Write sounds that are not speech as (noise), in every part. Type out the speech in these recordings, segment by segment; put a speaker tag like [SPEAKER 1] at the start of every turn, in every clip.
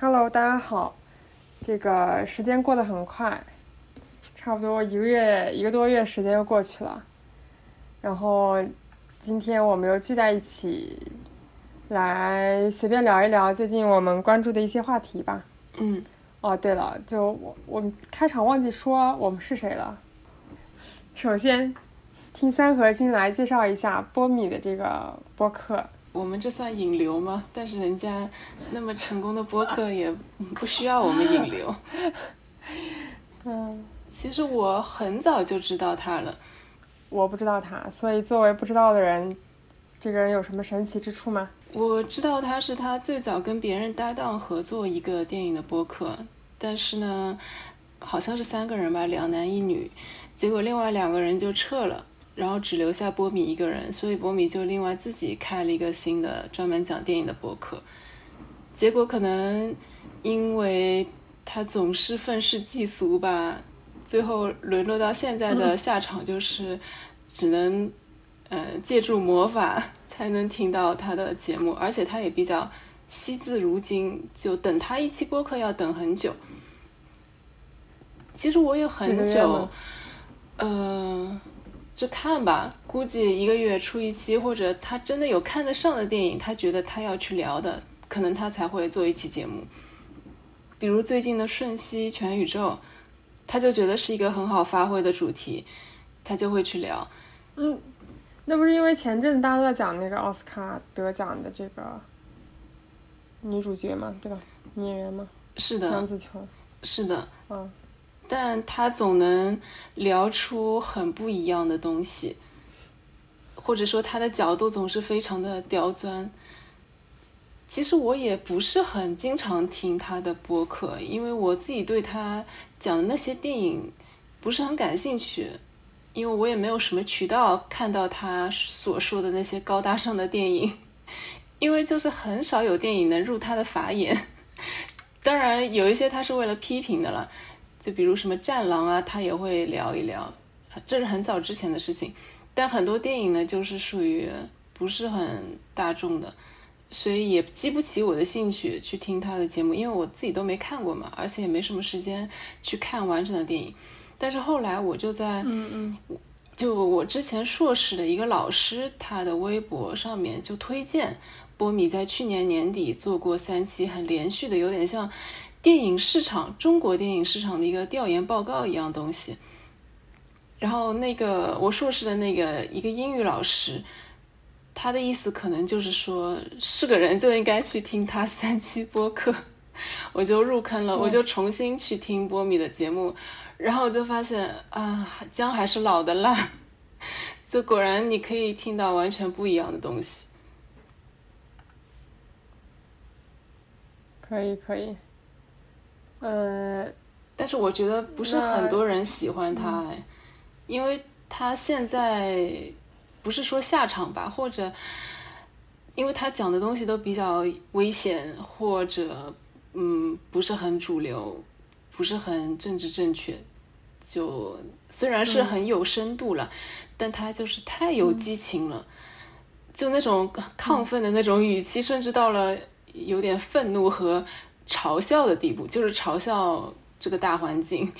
[SPEAKER 1] Hello，大家好。这个时间过得很快，差不多一个月一个多月时间又过去了。然后今天我们又聚在一起，来随便聊一聊最近我们关注的一些话题吧。
[SPEAKER 2] 嗯，
[SPEAKER 1] 哦，对了，就我我们开场忘记说我们是谁了。首先，听三核心来介绍一下波米的这个播客。
[SPEAKER 2] 我们这算引流吗？但是人家那么成功的播客 (laughs) 也不需要我们引流。
[SPEAKER 1] 嗯，
[SPEAKER 2] 其实我很早就知道他了。
[SPEAKER 1] 我不知道他，所以作为不知道的人，这个人有什么神奇之处吗？
[SPEAKER 2] 我知道他是他最早跟别人搭档合作一个电影的播客，但是呢，好像是三个人吧，两男一女，结果另外两个人就撤了。然后只留下波米一个人，所以波米就另外自己开了一个新的专门讲电影的博客。结果可能因为他总是愤世嫉俗吧，最后沦落到现在的下场就是只能呃借助魔法才能听到他的节目，而且他也比较惜字如金，就等他一期播客要等很久。其实我也很久，嗯。就看吧，估计一个月出一期，或者他真的有看得上的电影，他觉得他要去聊的，可能他才会做一期节目。比如最近的《瞬息全宇宙》，他就觉得是一个很好发挥的主题，他就会去聊。
[SPEAKER 1] 嗯，那不是因为前阵大家都在讲那个奥斯卡得奖的这个女主角嘛，对吧？女演员吗？
[SPEAKER 2] 是的，
[SPEAKER 1] 杨紫琼。
[SPEAKER 2] 是的，
[SPEAKER 1] 嗯。
[SPEAKER 2] 但他总能聊出很不一样的东西，或者说他的角度总是非常的刁钻。其实我也不是很经常听他的播客，因为我自己对他讲的那些电影不是很感兴趣，因为我也没有什么渠道看到他所说的那些高大上的电影，(laughs) 因为就是很少有电影能入他的法眼。当然有一些他是为了批评的了。就比如什么《战狼》啊，他也会聊一聊，这是很早之前的事情。但很多电影呢，就是属于不是很大众的，所以也激不起我的兴趣去听他的节目，因为我自己都没看过嘛，而且也没什么时间去看完整的电影。但是后来我就在，
[SPEAKER 1] 嗯嗯，
[SPEAKER 2] 就我之前硕士的一个老师，他的微博上面就推荐波米在去年年底做过三期很连续的，有点像。电影市场，中国电影市场的一个调研报告一样东西。然后那个我硕士的那个一个英语老师，他的意思可能就是说，是个人就应该去听他三期播客。(laughs) 我就入坑了，我就重新去听波米的节目，然后我就发现啊，姜还是老的辣，(laughs) 就果然你可以听到完全不一样的东西。
[SPEAKER 1] 可以，可以。呃，
[SPEAKER 2] 但是我觉得不是很多人喜欢他，因为他现在不是说下场吧，或者因为他讲的东西都比较危险，或者嗯不是很主流，不是很政治正确。就虽然是很有深度了，但他就是太有激情了，就那种亢奋的那种语气，甚至到了有点愤怒和。嘲笑的地步，就是嘲笑这个大环境，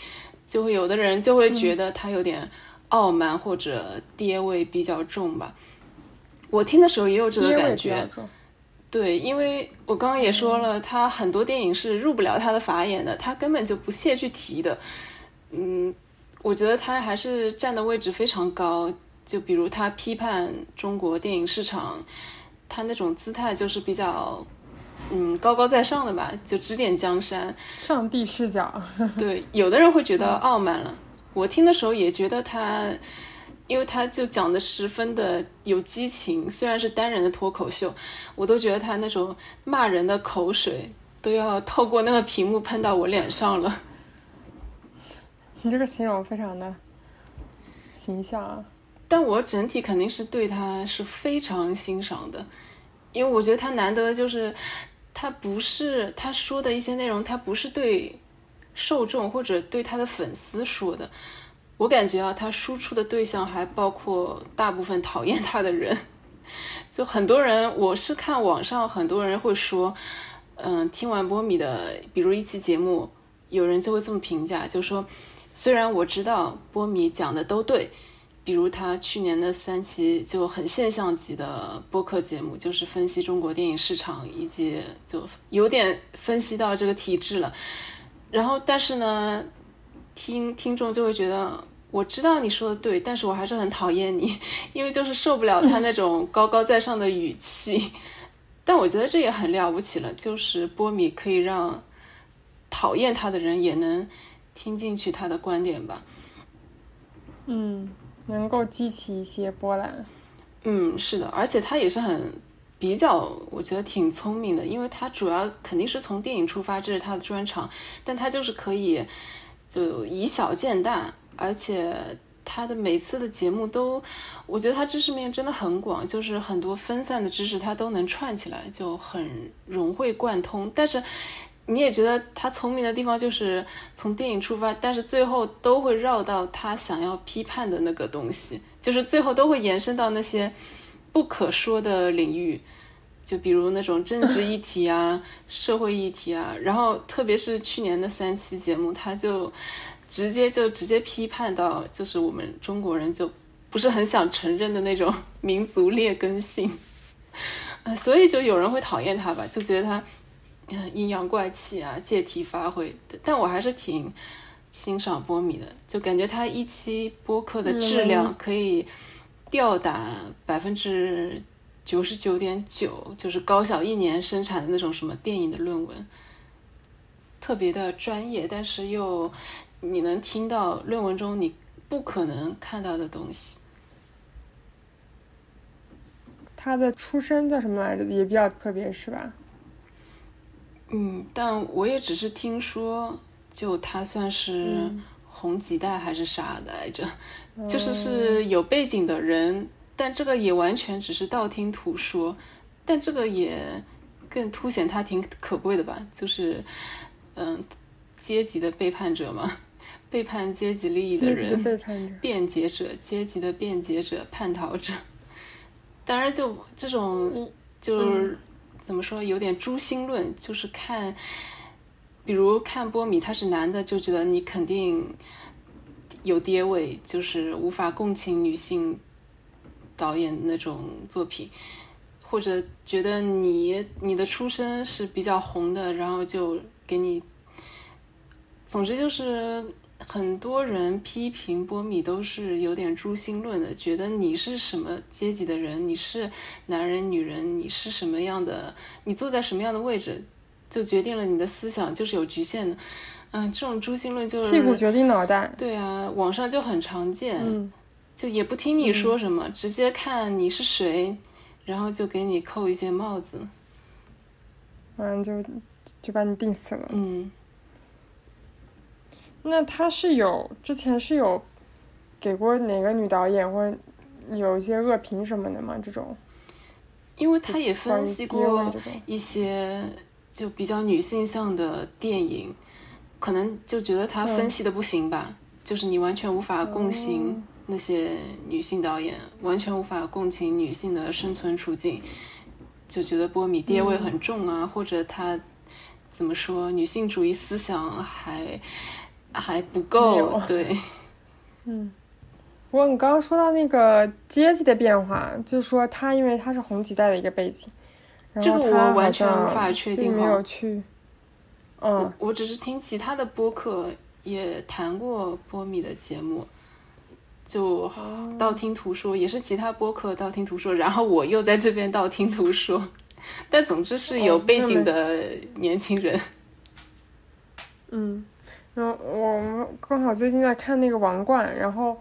[SPEAKER 2] 就会有的人就会觉得他有点傲慢或者爹味比较重吧。我听的时候也有这个感觉，对，因为我刚刚也说了，他很多电影是入不了他的法眼的，他根本就不屑去提的。嗯，我觉得他还是站的位置非常高，就比如他批判中国电影市场，他那种姿态就是比较。嗯，高高在上的吧，就指点江山，
[SPEAKER 1] 上帝视角。(laughs)
[SPEAKER 2] 对，有的人会觉得傲慢了。我听的时候也觉得他，因为他就讲的十分的有激情，虽然是单人的脱口秀，我都觉得他那种骂人的口水都要透过那个屏幕喷到我脸上了。
[SPEAKER 1] 你这个形容非常的形象啊！
[SPEAKER 2] 但我整体肯定是对他是非常欣赏的，因为我觉得他难得就是。他不是他说的一些内容，他不是对受众或者对他的粉丝说的。我感觉啊，他输出的对象还包括大部分讨厌他的人。(laughs) 就很多人，我是看网上很多人会说，嗯，听完波米的，比如一期节目，有人就会这么评价，就说，虽然我知道波米讲的都对，比如他去年的三期就很现象级的播客节目，就是分析中国电影市场，以及就有点分析到这个体制了。然后，但是呢，听听众就会觉得，我知道你说的对，但是我还是很讨厌你，因为就是受不了他那种高高在上的语气。(laughs) 但我觉得这也很了不起了，就是波米可以让讨厌他的人也能听进去他的观点吧。
[SPEAKER 1] 嗯，能够激起一些波澜。
[SPEAKER 2] 嗯，是的，而且他也是很比较，我觉得挺聪明的，因为他主要肯定是从电影出发，这是他的专长，但他就是可以就以小见大，而且。他的每次的节目都，我觉得他知识面真的很广，就是很多分散的知识他都能串起来，就很融会贯通。但是你也觉得他聪明的地方就是从电影出发，但是最后都会绕到他想要批判的那个东西，就是最后都会延伸到那些不可说的领域，就比如那种政治议题啊、社会议题啊。然后特别是去年的三期节目，他就。直接就直接批判到，就是我们中国人就不是很想承认的那种民族劣根性，呃，所以就有人会讨厌他吧，就觉得他 (laughs) 阴阳怪气啊，借题发挥。但我还是挺欣赏波米的，就感觉他一期播客的质量可以吊打百分之九十九点九，就是高小一年生产的那种什么电影的论文，特别的专业，但是又。你能听到论文中你不可能看到的东西。
[SPEAKER 1] 他的出身叫什么来着？也比较特别，是吧？
[SPEAKER 2] 嗯，但我也只是听说，就他算是红几代还是啥的来着，(laughs) 就是是有背景的人，但这个也完全只是道听途说。但这个也更凸显他挺可贵的吧？就是，嗯，阶级的背叛者嘛。背叛阶级利益的人，辩解者，阶级的辩解者，叛逃者。当然，就这种，就是怎么说，有点诛心论，就是看，比如看波米，他是男的，就觉得你肯定有爹味，就是无法共情女性导演那种作品，或者觉得你你的出身是比较红的，然后就给你，总之就是。很多人批评波米都是有点诛心论的，觉得你是什么阶级的人，你是男人、女人，你是什么样的，你坐在什么样的位置，就决定了你的思想就是有局限的。嗯，这种诛心论就是
[SPEAKER 1] 屁股决定脑袋。
[SPEAKER 2] 对啊，网上就很常见，就也不听你说什么，直接看你是谁，然后就给你扣一些帽子，
[SPEAKER 1] 完就就把你定死了。
[SPEAKER 2] 嗯。
[SPEAKER 1] 那他是有之前是有给过哪个女导演或者有一些恶评什么的吗？这种，
[SPEAKER 2] 因为他也分析过一些就比较女性向的电影，可能就觉得他分析的不行吧，就是你完全无法共情那些女性导演，完全无法共情女性的生存处境，就觉得波米爹味很重啊，或者他怎么说女性主义思想还。还不够，对，
[SPEAKER 1] 嗯，(laughs) 不过你刚刚说到那个阶级的变化，就说他因为他是红几代的一个背景，然后他
[SPEAKER 2] 完全无法确定，
[SPEAKER 1] 没有去，嗯，
[SPEAKER 2] 我只是听其他的播客也谈过波米的节目，就道听途说，也是其他播客道听途说，然后我又在这边道听途说，(laughs) 但总之是有背景的年轻人，
[SPEAKER 1] 嗯。嗯，我们刚好最近在看那个《王冠》，然后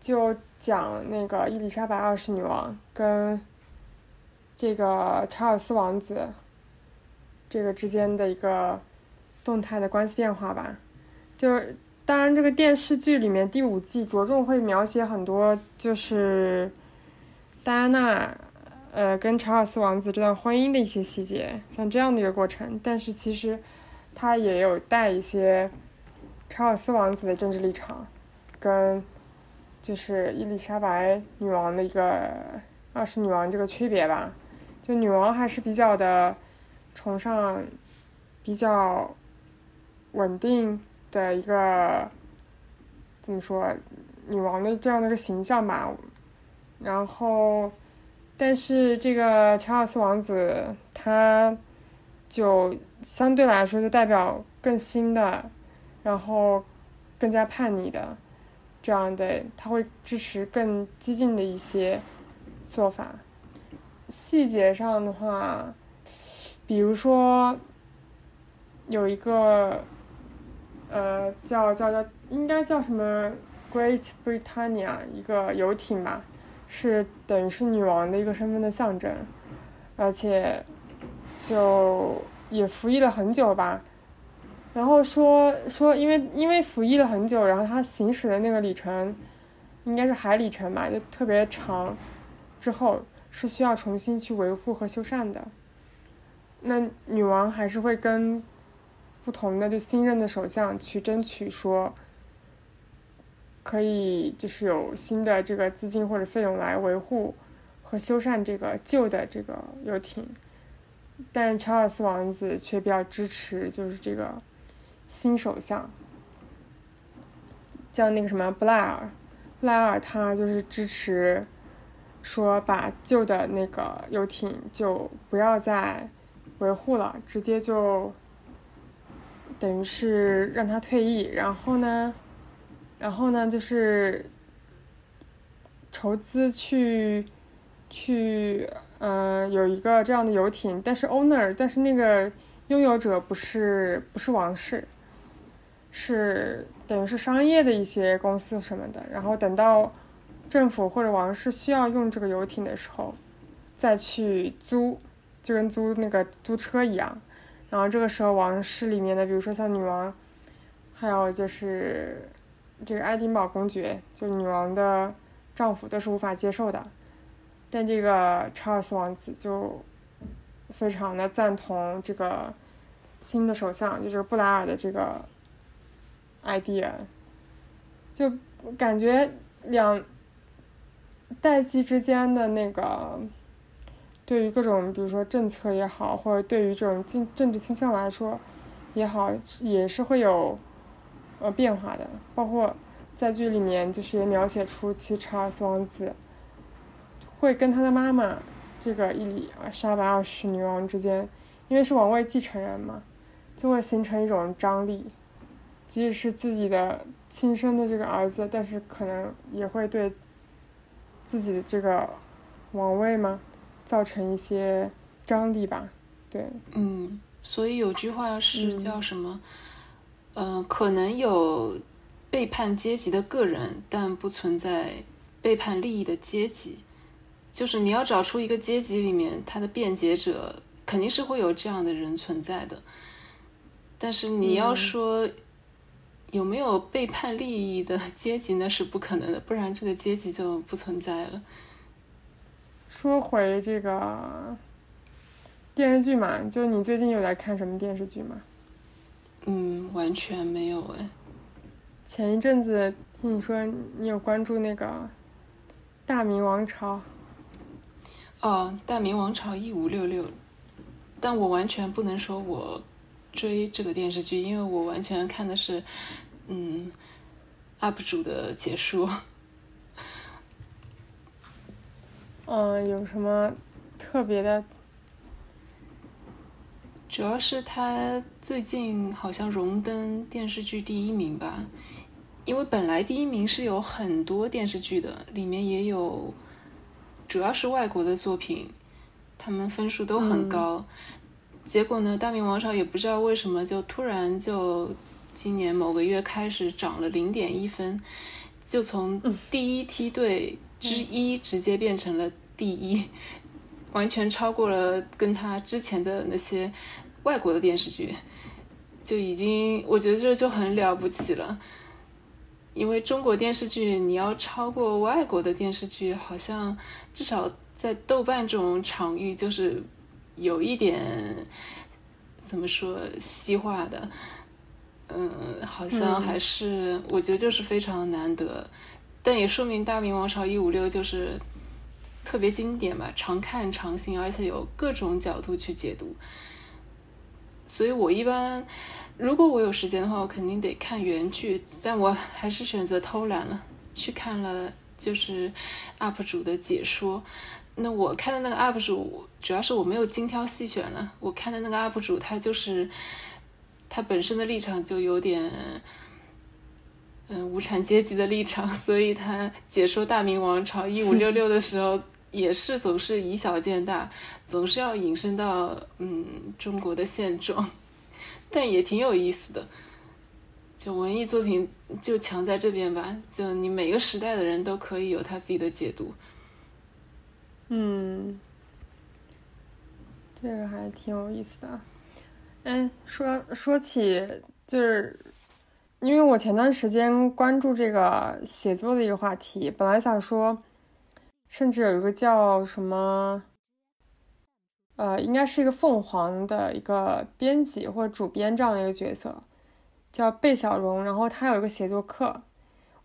[SPEAKER 1] 就讲那个伊丽莎白二世女王跟这个查尔斯王子这个之间的一个动态的关系变化吧。就当然，这个电视剧里面第五季着重会描写很多，就是戴安娜呃跟查尔斯王子这段婚姻的一些细节，像这样的一个过程。但是其实它也有带一些。查尔斯王子的政治立场，跟就是伊丽莎白女王的一个二世女王这个区别吧，就女王还是比较的崇尚比较稳定的一个怎么说女王的这样的一个形象吧。然后，但是这个查尔斯王子他就相对来说就代表更新的，然后更加叛逆的这样的，他会支持更激进的一些做法。细节上的话，比如说有一个呃叫叫叫应该叫什么 Great Britannia 一个游艇吧。是等于是女王的一个身份的象征，而且就也服役了很久吧。然后说说，因为因为服役了很久，然后他行驶的那个里程应该是海里程吧，就特别长。之后是需要重新去维护和修缮的。那女王还是会跟不同的就新任的首相去争取说。可以就是有新的这个资金或者费用来维护和修缮这个旧的这个游艇，但查尔斯王子却比较支持就是这个新首相，叫那个什么布莱尔，布莱尔他就是支持说把旧的那个游艇就不要再维护了，直接就等于是让他退役，然后呢？然后呢，就是筹资去去，嗯，有一个这样的游艇，但是 owner，但是那个拥有者不是不是王室，是等于是商业的一些公司什么的。然后等到政府或者王室需要用这个游艇的时候，再去租，就跟租那个租车一样。然后这个时候，王室里面的，比如说像女王，还有就是。这个爱丁堡公爵，就女王的丈夫，都是无法接受的。但这个查尔斯王子就非常的赞同这个新的首相，就是布莱尔的这个 idea。就感觉两代际之间的那个对于各种，比如说政策也好，或者对于这种政政治倾向来说也好，也是会有。呃，变化的，包括在剧里面，就是也描写出，其查尔斯王子会跟他的妈妈这个伊丽莎白二世女王之间，因为是王位继承人嘛，就会形成一种张力，即使是自己的亲生的这个儿子，但是可能也会对自己的这个王位嘛造成一些张力吧，对。
[SPEAKER 2] 嗯，所以有句话是叫什么？嗯，可能有背叛阶级的个人，但不存在背叛利益的阶级。就是你要找出一个阶级里面他的辩解者，肯定是会有这样的人存在的。但是你要说有没有背叛利益的阶级，那是不可能的，不然这个阶级就不存在了。
[SPEAKER 1] 说回这个电视剧嘛，就你最近有在看什么电视剧吗？
[SPEAKER 2] 嗯，完全没有哎。
[SPEAKER 1] 前一阵子听你说你有关注那个《大明王朝》。
[SPEAKER 2] 哦，《大明王朝》一五六六，但我完全不能说我追这个电视剧，因为我完全看的是嗯 UP 主的解说。
[SPEAKER 1] 嗯，(laughs) 有什么特别的？
[SPEAKER 2] 主要是他最近好像荣登电视剧第一名吧，因为本来第一名是有很多电视剧的，里面也有，主要是外国的作品，他们分数都很高。结果呢，《大明王朝》也不知道为什么就突然就今年某个月开始涨了零点一分，就从第一梯队之一直接变成了第一，完全超过了跟他之前的那些。外国的电视剧就已经，我觉得这就很了不起了。因为中国电视剧你要超过外国的电视剧，好像至少在豆瓣这种场域就是有一点怎么说西化的，嗯，好像还是我觉得就是非常难得。但也说明《大明王朝一五六》就是特别经典吧，常看常新，而且有各种角度去解读。所以我一般如果我有时间的话，我肯定得看原剧，但我还是选择偷懒了，去看了就是 UP 主的解说。那我看的那个 UP 主，主要是我没有精挑细选了。我看的那个 UP 主，他就是他本身的立场就有点，嗯，无产阶级的立场，(laughs) 所以他解说大明王朝一五六六的时候，也是总是以小见大，总是要引申到嗯中国的现状，但也挺有意思的。就文艺作品就强在这边吧，就你每个时代的人都可以有他自己的解读。
[SPEAKER 1] 嗯，这个还挺有意思的。哎，说说起就是，因为我前段时间关注这个写作的一个话题，本来想说，甚至有一个叫什么，呃，应该是一个凤凰的一个编辑或者主编这样的一个角色，叫贝小荣，然后他有一个写作课，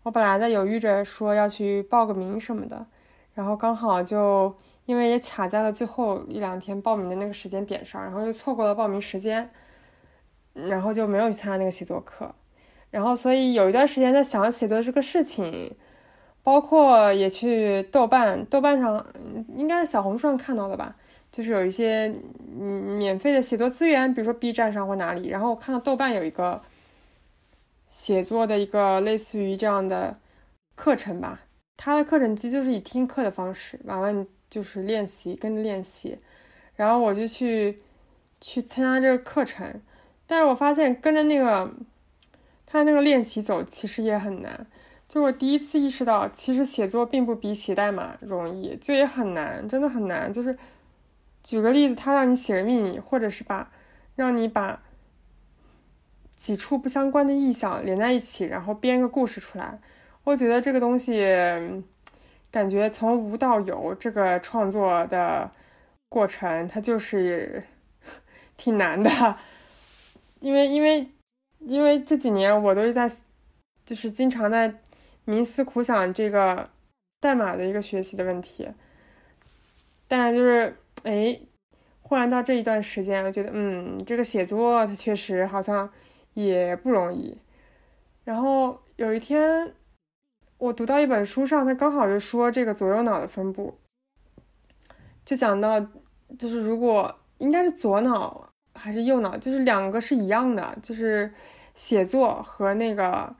[SPEAKER 1] 我本来在犹豫着说要去报个名什么的。然后刚好就因为也卡在了最后一两天报名的那个时间点上，然后又错过了报名时间，然后就没有去参加那个写作课。然后所以有一段时间在想写作这个事情，包括也去豆瓣，豆瓣上应该是小红书上看到的吧，就是有一些嗯免费的写作资源，比如说 B 站上或哪里。然后我看到豆瓣有一个写作的一个类似于这样的课程吧。他的课程其实就是以听课的方式，完了你就是练习，跟着练习，然后我就去去参加这个课程，但是我发现跟着那个他那个练习走，其实也很难。就我第一次意识到，其实写作并不比写代码容易，就也很难，真的很难。就是举个例子，他让你写个秘密，或者是把让你把几处不相关的意象连在一起，然后编个故事出来。我觉得这个东西，感觉从无到有这个创作的过程，它就是 (laughs) 挺难的，因为因为因为这几年我都是在，就是经常在冥思苦想这个代码的一个学习的问题，但就是哎，忽然到这一段时间，我觉得嗯，这个写作它确实好像也不容易，然后有一天。我读到一本书上，它刚好就说这个左右脑的分布，就讲到，就是如果应该是左脑还是右脑，就是两个是一样的，就是写作和那个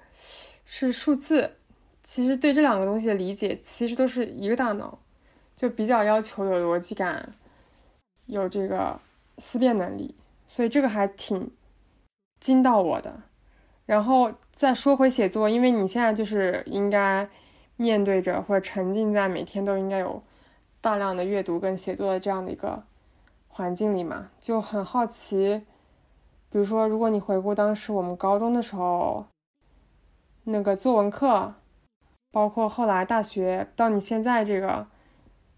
[SPEAKER 1] 是数字，其实对这两个东西的理解其实都是一个大脑，就比较要求有逻辑感，有这个思辨能力，所以这个还挺惊到我的，然后。再说回写作，因为你现在就是应该面对着或者沉浸在每天都应该有大量的阅读跟写作的这样的一个环境里嘛，就很好奇，比如说，如果你回顾当时我们高中的时候那个作文课，包括后来大学到你现在这个，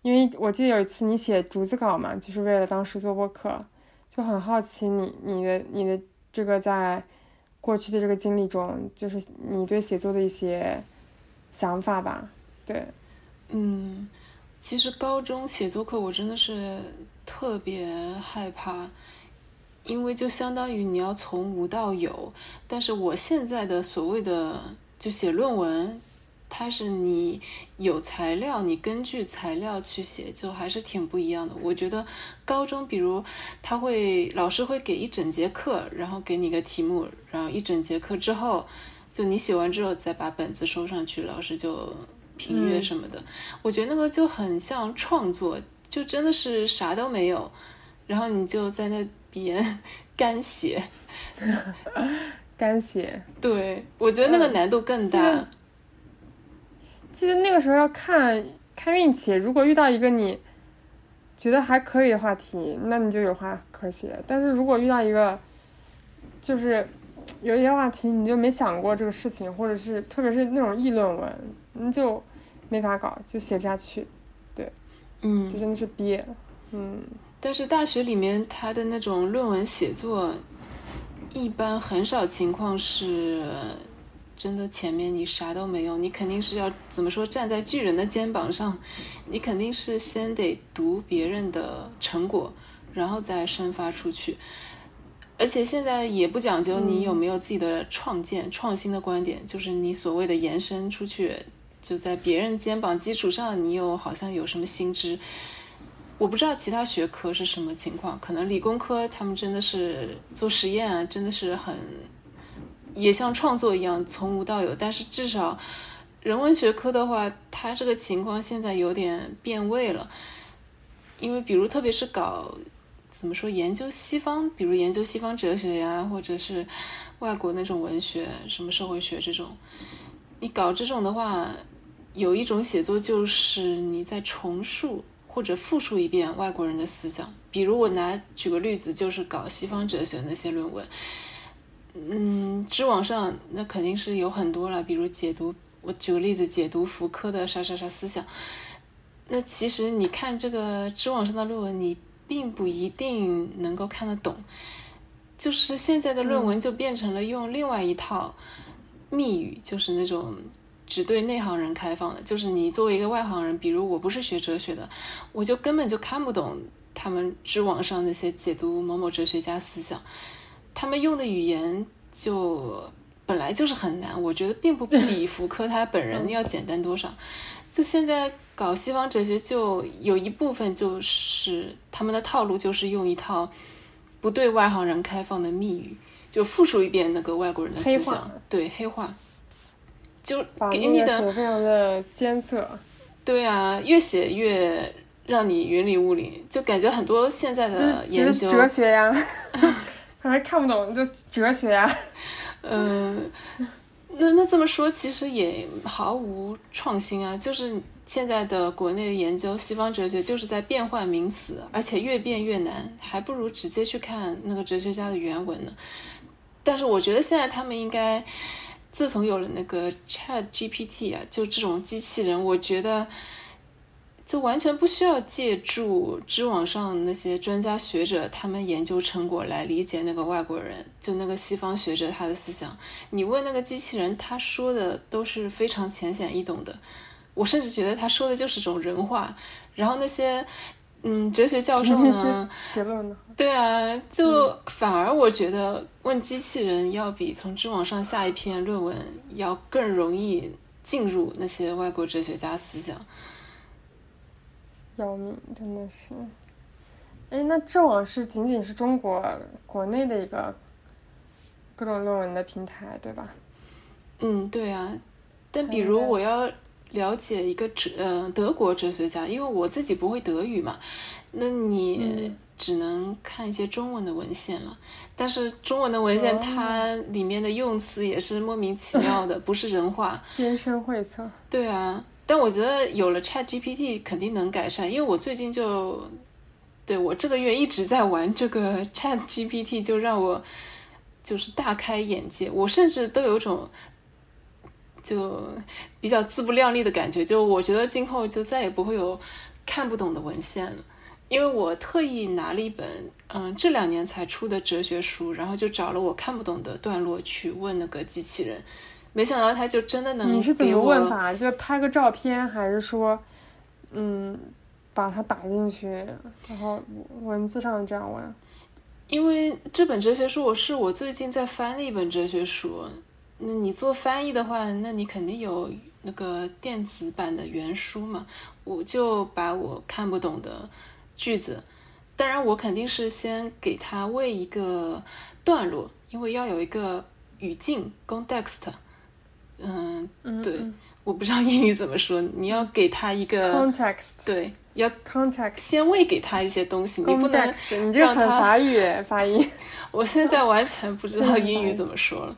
[SPEAKER 1] 因为我记得有一次你写逐字稿嘛，就是为了当时做播客，就很好奇你你的你的这个在。过去的这个经历中，就是你对写作的一些想法吧？对，
[SPEAKER 2] 嗯，其实高中写作课我真的是特别害怕，因为就相当于你要从无到有，但是我现在的所谓的就写论文。它是你有材料，你根据材料去写，就还是挺不一样的。我觉得高中，比如他会老师会给一整节课，然后给你个题目，然后一整节课之后，就你写完之后再把本子收上去，老师就评阅什么的。我觉得那个就很像创作，就真的是啥都没有，然后你就在那边 (laughs) 干写，(laughs)
[SPEAKER 1] 干写。
[SPEAKER 2] 对，我觉得那个难度更大。
[SPEAKER 1] 记得那个时候要看看运气，如果遇到一个你觉得还可以的话题，那你就有话可写。但是如果遇到一个就是有一些话题你就没想过这个事情，或者是特别是那种议论文，你就没法搞，就写不下去。对，
[SPEAKER 2] 嗯，
[SPEAKER 1] 就真的是憋。嗯，
[SPEAKER 2] 但是大学里面他的那种论文写作，一般很少情况是。真的，前面你啥都没有，你肯定是要怎么说？站在巨人的肩膀上，你肯定是先得读别人的成果，然后再生发出去。而且现在也不讲究你有没有自己的创建、创新的观点，就是你所谓的延伸出去，就在别人肩膀基础上，你有好像有什么新知。我不知道其他学科是什么情况，可能理工科他们真的是做实验啊，真的是很也像创作一样从无到有。但是至少人文学科的话，它这个情况现在有点变味了，因为比如特别是搞怎么说研究西方，比如研究西方哲学呀，或者是外国那种文学，什么社会学这种，你搞这种的话，有一种写作就是你在重述。或者复述一遍外国人的思想，比如我拿举个例子，就是搞西方哲学那些论文，嗯知网上那肯定是有很多了，比如解读，我举个例子，解读福柯的啥啥啥思想，那其实你看这个知网上的论文，你并不一定能够看得懂，就是现在的论文就变成了用另外一套密语，就是那种。只对内行人开放的，就是你作为一个外行人，比如我不是学哲学的，我就根本就看不懂他们知网上那些解读某某哲学家思想，他们用的语言就本来就是很难，我觉得并不比福柯他本人要简单多少。就现在搞西方哲学，就有一部分就是他们的套路，就是用一套不对外行人开放的密语，就复述一遍那个外国人的思想，对黑化。就给你的
[SPEAKER 1] 非常的艰涩，
[SPEAKER 2] 对啊，越写越让你云里雾里，就感觉很多现在的研究
[SPEAKER 1] 哲学呀，(laughs) 反正看不懂就哲学呀，(laughs)
[SPEAKER 2] 嗯，那那这么说其实也毫无创新啊，就是现在的国内的研究西方哲学就是在变换名词，而且越变越难，还不如直接去看那个哲学家的原文呢。但是我觉得现在他们应该。自从有了那个 Chat GPT 啊，就这种机器人，我觉得就完全不需要借助知网上那些专家学者他们研究成果来理解那个外国人，就那个西方学者他的思想。你问那个机器人，他说的都是非常浅显易懂的。我甚至觉得他说的就是种人话。然后那些。嗯，哲学教授呢？对啊，就反而我觉得问机器人要比从知网上下一篇论文要更容易进入那些外国哲学家思想。
[SPEAKER 1] 要命，真的是。哎，那知网是仅仅是中国国内的一个各种论文的平台，对吧？
[SPEAKER 2] 嗯，对啊。但比如我要。了解一个哲，呃，德国哲学家，因为我自己不会德语嘛，那你只能看一些中文的文献了。但是中文的文献，它里面的用词也是莫名其妙的，不是人话，
[SPEAKER 1] 艰深晦涩。
[SPEAKER 2] 对啊，但我觉得有了 Chat GPT 肯定能改善，因为我最近就，对我这个月一直在玩这个 Chat GPT，(laughs) 就让我就是大开眼界，我甚至都有种。就比较自不量力的感觉，就我觉得今后就再也不会有看不懂的文献了，因为我特意拿了一本嗯这两年才出的哲学书，然后就找了我看不懂的段落去问那个机器人，没想到他就真的能。
[SPEAKER 1] 你是怎么问法？就拍个照片，还是说嗯把它打进去，然后文字上这样问？
[SPEAKER 2] 因为这本哲学书我是我最近在翻的一本哲学书。那你做翻译的话，那你肯定有那个电子版的原书嘛？我就把我看不懂的句子，当然我肯定是先给他喂一个段落，因为要有一个语境 （context）。嗯，对，我不知道英语怎么说，你要给他一个
[SPEAKER 1] context，
[SPEAKER 2] 对，要
[SPEAKER 1] context，
[SPEAKER 2] 先喂给他一些东西，你不能
[SPEAKER 1] 你这很法语发音。(laughs)
[SPEAKER 2] 我现在完全不知道英语怎么说了。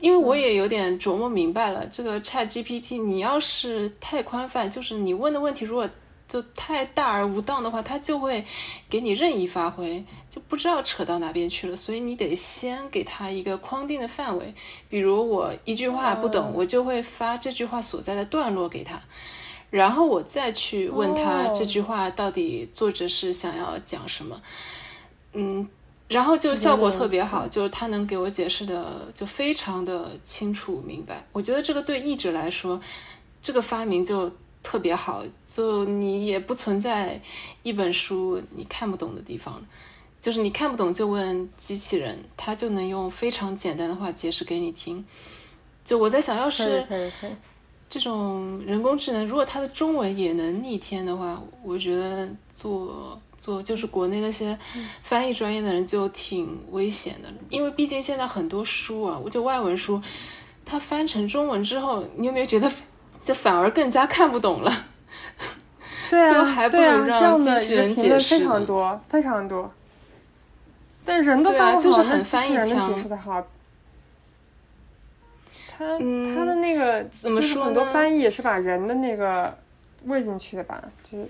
[SPEAKER 2] 因为我也有点琢磨明白了，这个 Chat GPT，你要是太宽泛，就是你问的问题如果就太大而无当的话，它就会给你任意发挥，就不知道扯到哪边去了。所以你得先给他一个框定的范围，比如我一句话不懂，我就会发这句话所在的段落给他，然后我再去问他这句话到底作者是想要讲什么，嗯。然后就效果特别好，就是他能给我解释的就非常的清楚明白。我觉得这个对译者来说，这个发明就特别好，就你也不存在一本书你看不懂的地方。就是你看不懂就问机器人，它就能用非常简单的话解释给你听。就我在想，要是这种人工智能，如果它的中文也能逆天的话，我觉得做做就是国内那些翻译专业的人就挺危险的，因为毕竟现在很多书啊，我就外文书，它翻成中文之后，你有没有觉得就反而更加看不懂了？
[SPEAKER 1] 对啊，(laughs)
[SPEAKER 2] 还不如让机器人解
[SPEAKER 1] 释。非常多，非常多。但人都翻不好，那机器人能解释的好。他他的那个
[SPEAKER 2] 怎么说
[SPEAKER 1] 很多翻译也是把人的那个喂进去的吧？就是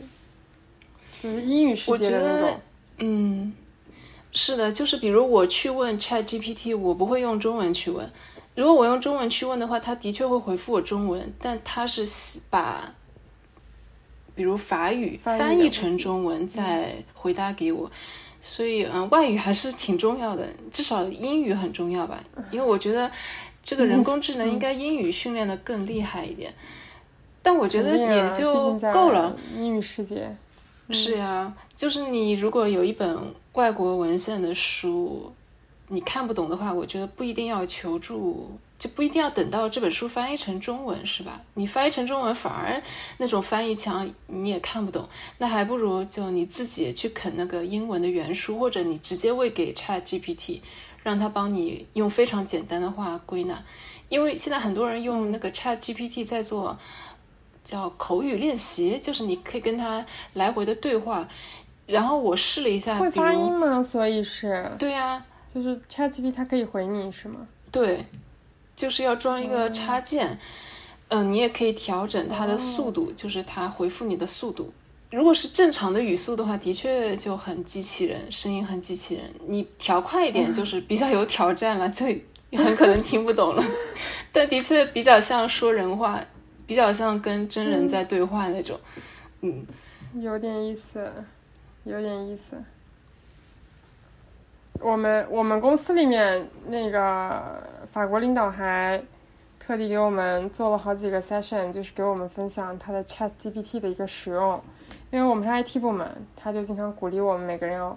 [SPEAKER 1] 就是英语世界的那种。
[SPEAKER 2] 嗯，是的，就是比如我去问 Chat GPT，我不会用中文去问。如果我用中文去问的话，他的确会回复我中文，但他是把比如法语翻译成中文再回答给我。所以，嗯，外语还是挺重要的，至少英语很重要吧？因为我觉得这个人工智能 (laughs) 应该英语训练的更厉害一点。但我觉得也就够了。
[SPEAKER 1] 英语世界。
[SPEAKER 2] 是呀，就是你如果有一本外国文献的书，你看不懂的话，我觉得不一定要求助。就不一定要等到这本书翻译成中文，是吧？你翻译成中文，反而那种翻译墙你也看不懂，那还不如就你自己去啃那个英文的原书，或者你直接喂给 Chat GPT，让它帮你用非常简单的话归纳。因为现在很多人用那个 Chat GPT 在做叫口语练习，就是你可以跟他来回的对话。然后我试了一下，
[SPEAKER 1] 会发音吗？所以是？
[SPEAKER 2] 对呀，
[SPEAKER 1] 就是 Chat GPT 它可以回你是吗？
[SPEAKER 2] 对。就是要装一个插件，嗯，你也可以调整它的速度，就是它回复你的速度。如果是正常的语速的话，的确就很机器人，声音很机器人。你调快一点，就是比较有挑战了，就很可能听不懂了。(laughs) 但的确比较像说人话，比较像跟真人在对话那种。嗯，
[SPEAKER 1] 有点意思，有点意思。我们我们公司里面那个法国领导还特地给我们做了好几个 session，就是给我们分享他的 Chat GPT 的一个使用。因为我们是 IT 部门，他就经常鼓励我们每个人要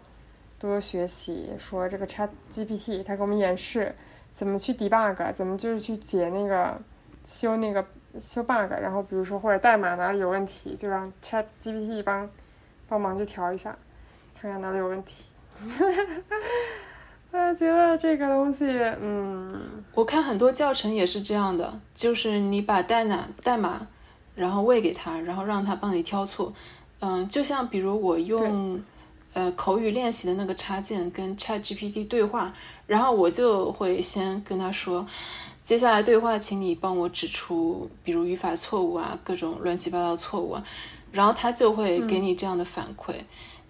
[SPEAKER 1] 多多学习，说这个 Chat GPT，他给我们演示怎么去 debug，怎么就是去解那个修那个修 bug，然后比如说或者代码哪里有问题，就让 Chat GPT 帮帮忙去调一下，看看哪里有问题。哈哈哈我觉得这个东西，嗯，
[SPEAKER 2] 我看很多教程也是这样的，就是你把代码代码，然后喂给他，然后让他帮你挑错。嗯，就像比如我用呃口语练习的那个插件跟 Chat GPT 对话，然后我就会先跟他说，接下来对话，请你帮我指出，比如语法错误啊，各种乱七八糟错误啊，然后他就会给你这样的反馈。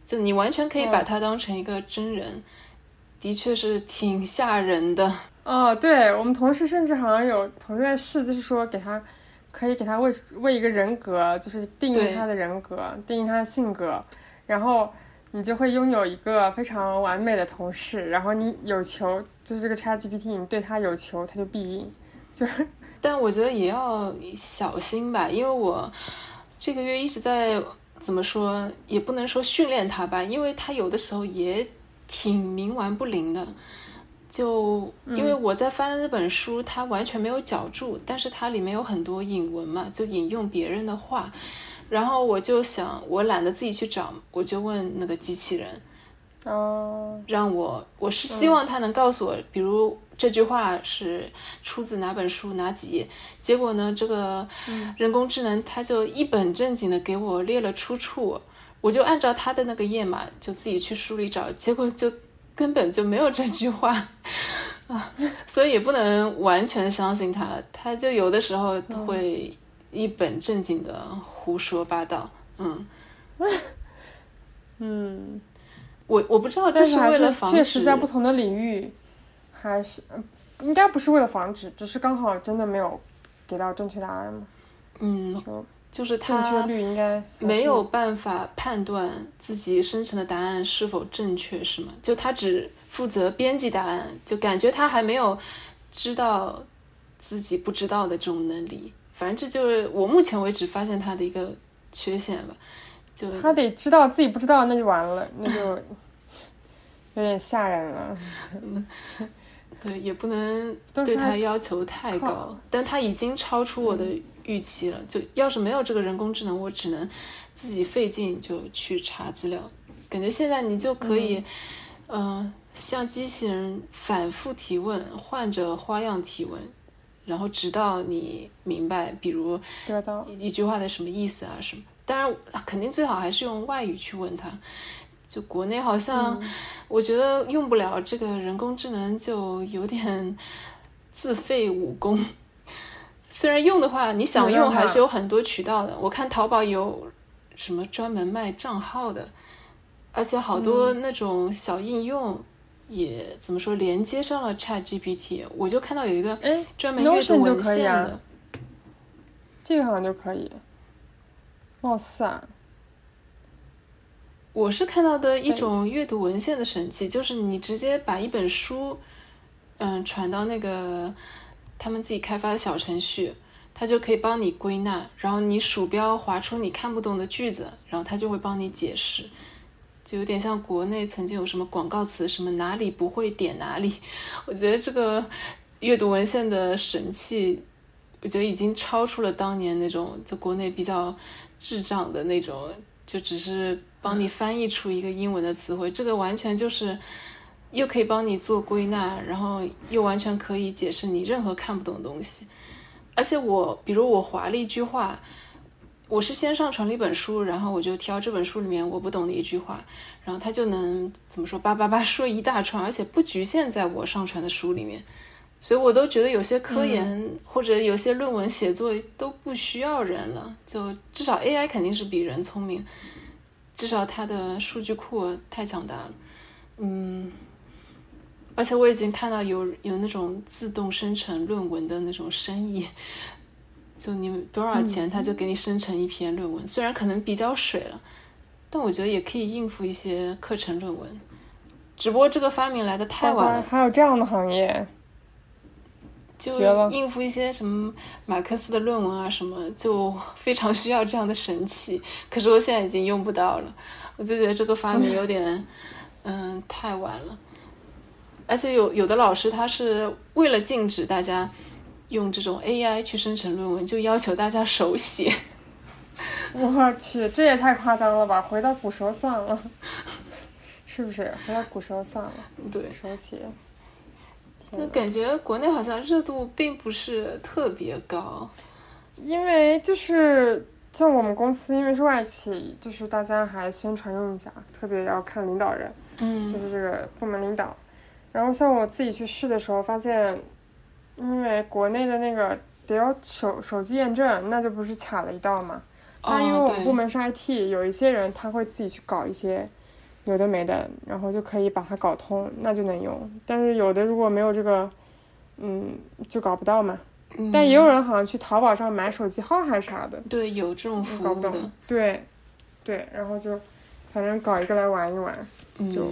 [SPEAKER 2] 就你完全可以把它当成一个真人，的确是挺吓人的。
[SPEAKER 1] 哦，对我们同事甚至好像有同事在试，就是说给他可以给他喂喂一个人格，就是定义他的人格，定义他的性格，然后你就会拥有一个非常完美的同事。然后你有求，就是这个 ChatGPT，你对他有求，他就必应。就，
[SPEAKER 2] 但我觉得也要小心吧，因为我这个月一直在。怎么说也不能说训练他吧，因为他有的时候也挺冥顽不灵的。就因为我在翻的那本书，它完全没有脚注，但是它里面有很多引文嘛，就引用别人的话。然后我就想，我懒得自己去找，我就问那个机器人。
[SPEAKER 1] 哦，
[SPEAKER 2] 让我我是希望他能告诉我，比如这句话是出自哪本书哪几页。结果呢，这个人工智能它就一本正经的给我列了出处，我就按照他的那个页码就自己去书里找，结果就根本就没有这句话。(laughs) 啊，所以也不能完全相信他，他就有的时候会一本正经的胡说八道，嗯，(laughs)
[SPEAKER 1] 嗯。
[SPEAKER 2] 我我不知道这
[SPEAKER 1] 是
[SPEAKER 2] 为了防
[SPEAKER 1] 止，确实在不同的领域，还是应该不是为了防止，只是刚好真的没有给到正确答案嘛。
[SPEAKER 2] 嗯，就是
[SPEAKER 1] 正确率应该
[SPEAKER 2] 没有办法判断自己生成的答案是否正确，是吗？就他只负责编辑答案，就感觉他还没有知道自己不知道的这种能力。反正这就是我目前为止发现他的一个缺陷吧。
[SPEAKER 1] 他得知道自己不知道，那就完了，那就有点吓人了。(laughs)
[SPEAKER 2] 对，也不能对他要求太高，但他已经超出我的预期了。就要是没有这个人工智能，我只能自己费劲就去查资料。感觉现在你就可以，嗯，向机器人反复提问，换着花样提问，然后直到你明白，比如一句话的什么意思啊什么。当然，肯定最好还是用外语去问他。就国内好像，我觉得用不了这个人工智能，就有点自废武功。(laughs) 虽然用的话，你想用还是有很多渠道的。我看淘宝有什么专门卖账号的，而且好多那种小应用也怎么说连接上了 Chat GPT。我就看到有一个专门阅读文献的，
[SPEAKER 1] 这个好像就可以。貌似啊。
[SPEAKER 2] 我是看到的一种阅读文献的神器，就是你直接把一本书，嗯，传到那个他们自己开发的小程序，它就可以帮你归纳，然后你鼠标划出你看不懂的句子，然后它就会帮你解释，就有点像国内曾经有什么广告词，什么哪里不会点哪里。(laughs) 我觉得这个阅读文献的神器，我觉得已经超出了当年那种在国内比较智障的那种，就只是。帮你翻译出一个英文的词汇，这个完全就是又可以帮你做归纳，然后又完全可以解释你任何看不懂的东西。而且我，比如我划了一句话，我是先上传了一本书，然后我就挑这本书里面我不懂的一句话，然后它就能怎么说叭叭叭说一大串，而且不局限在我上传的书里面。所以我都觉得有些科研或者有些论文写作都不需要人了，就至少 AI 肯定是比人聪明。至少它的数据库太强大了，嗯，而且我已经看到有有那种自动生成论文的那种生意，(laughs) 就你多少钱，他就给你生成一篇论文，虽然可能比较水了，但我觉得也可以应付一些课程论文，只不过这个发明来的太晚了。
[SPEAKER 1] 还有这样的行业。
[SPEAKER 2] 就应付一些什么马克思的论文啊什么，就 (laughs) 非常需要这样的神器。可是我现在已经用不到了，我就觉得这个发明有点，嗯，太晚了。而且有有的老师他是为了禁止大家用这种 AI 去生成论文，就要求大家手写。(laughs)
[SPEAKER 1] 我去，这也太夸张了吧！回到古时候算了，(laughs) 是不是？回到古时候算了，
[SPEAKER 2] 对，
[SPEAKER 1] 手写。
[SPEAKER 2] 那感觉国内好像热度并不是特别高，
[SPEAKER 1] 因为就是像我们公司，因为是外企，就是大家还宣传用一下，特别要看领导人，
[SPEAKER 2] 嗯，
[SPEAKER 1] 就是这个部门领导。然后像我自己去试的时候，发现，因为国内的那个得要手手机验证，那就不是卡了一道嘛。但因为我们部门是 IT，有一些人他会自己去搞一些。有的没的，然后就可以把它搞通，那就能用。但是有的如果没有这个，嗯，就搞不到嘛。但也有人好像去淘宝上买手机号还是啥的。
[SPEAKER 2] 对，有这种服务的。
[SPEAKER 1] 对，对，然后就反正搞一个来玩一玩。就，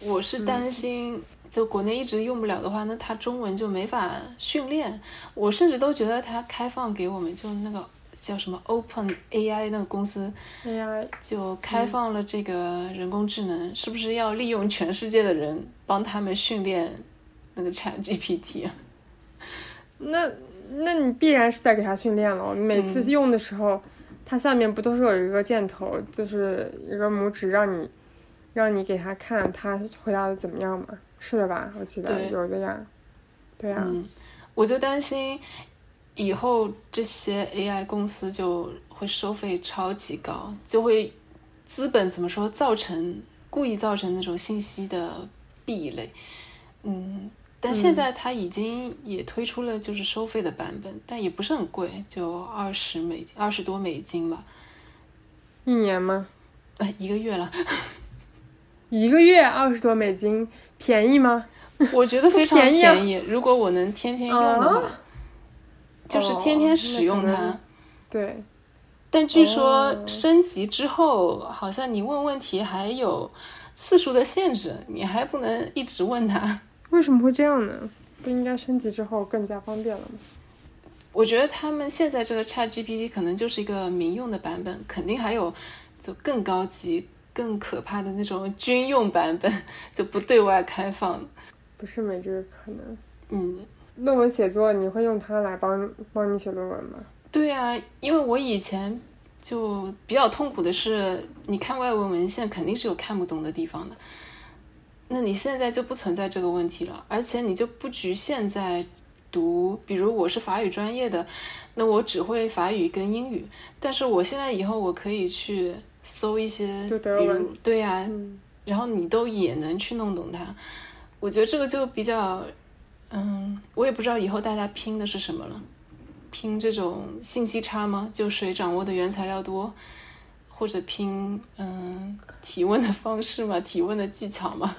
[SPEAKER 2] 我是担心，就国内一直用不了的话，那它中文就没法训练。我甚至都觉得它开放给我们，就那个。叫什么 Open AI 那个公司
[SPEAKER 1] ，AI
[SPEAKER 2] 就开放了这个人工智能，是不是要利用全世界的人帮他们训练那个 Chat GPT 啊？(laughs)
[SPEAKER 1] 那那你必然是在给他训练了。每次用的时候，它下面不都是有一个箭头，就是一个拇指，让你让你给他看他回答的怎么样嘛？是的吧？我记得有的呀。对呀，
[SPEAKER 2] 我就担心。以后这些 AI 公司就会收费超级高，就会资本怎么说造成故意造成那种信息的壁垒，嗯，但现在它已经也推出了就是收费的版本，但也不是很贵，就二十美金，二十多美金吧。
[SPEAKER 1] 一年吗？
[SPEAKER 2] 呃，一个月了。
[SPEAKER 1] 一个月二十多美金，便宜吗？
[SPEAKER 2] 我觉得非常便宜。如果我能天天用的话。就是天天使用它，
[SPEAKER 1] 对。
[SPEAKER 2] 但据说升级之后，好像你问问题还有次数的限制，你还不能一直问他。(laughs)
[SPEAKER 1] 为什么会这样呢？不应该升级之后更加方便了吗？
[SPEAKER 2] 我觉得他们现在这个 Chat GPT 可能就是一个民用的版本，肯定还有就更高级、更可怕的那种军用版本，就不对外开放。
[SPEAKER 1] 不是没这个可能。
[SPEAKER 2] 嗯，
[SPEAKER 1] 论文写作你会用它来帮帮你写论文吗？
[SPEAKER 2] 对啊，因为我以前就比较痛苦的是，你看外文文献肯定是有看不懂的地方的。那你现在就不存在这个问题了，而且你就不局限在读，比如我是法语专业的，那我只会法语跟英语，但是我现在以后我可以去搜一些，
[SPEAKER 1] 就
[SPEAKER 2] 比如对呀、
[SPEAKER 1] 嗯
[SPEAKER 2] 然后你都也能去弄懂它，我觉得这个就比较，嗯，我也不知道以后大家拼的是什么了，拼这种信息差吗？就谁掌握的原材料多，或者拼嗯提问的方式嘛，提问的技巧嘛？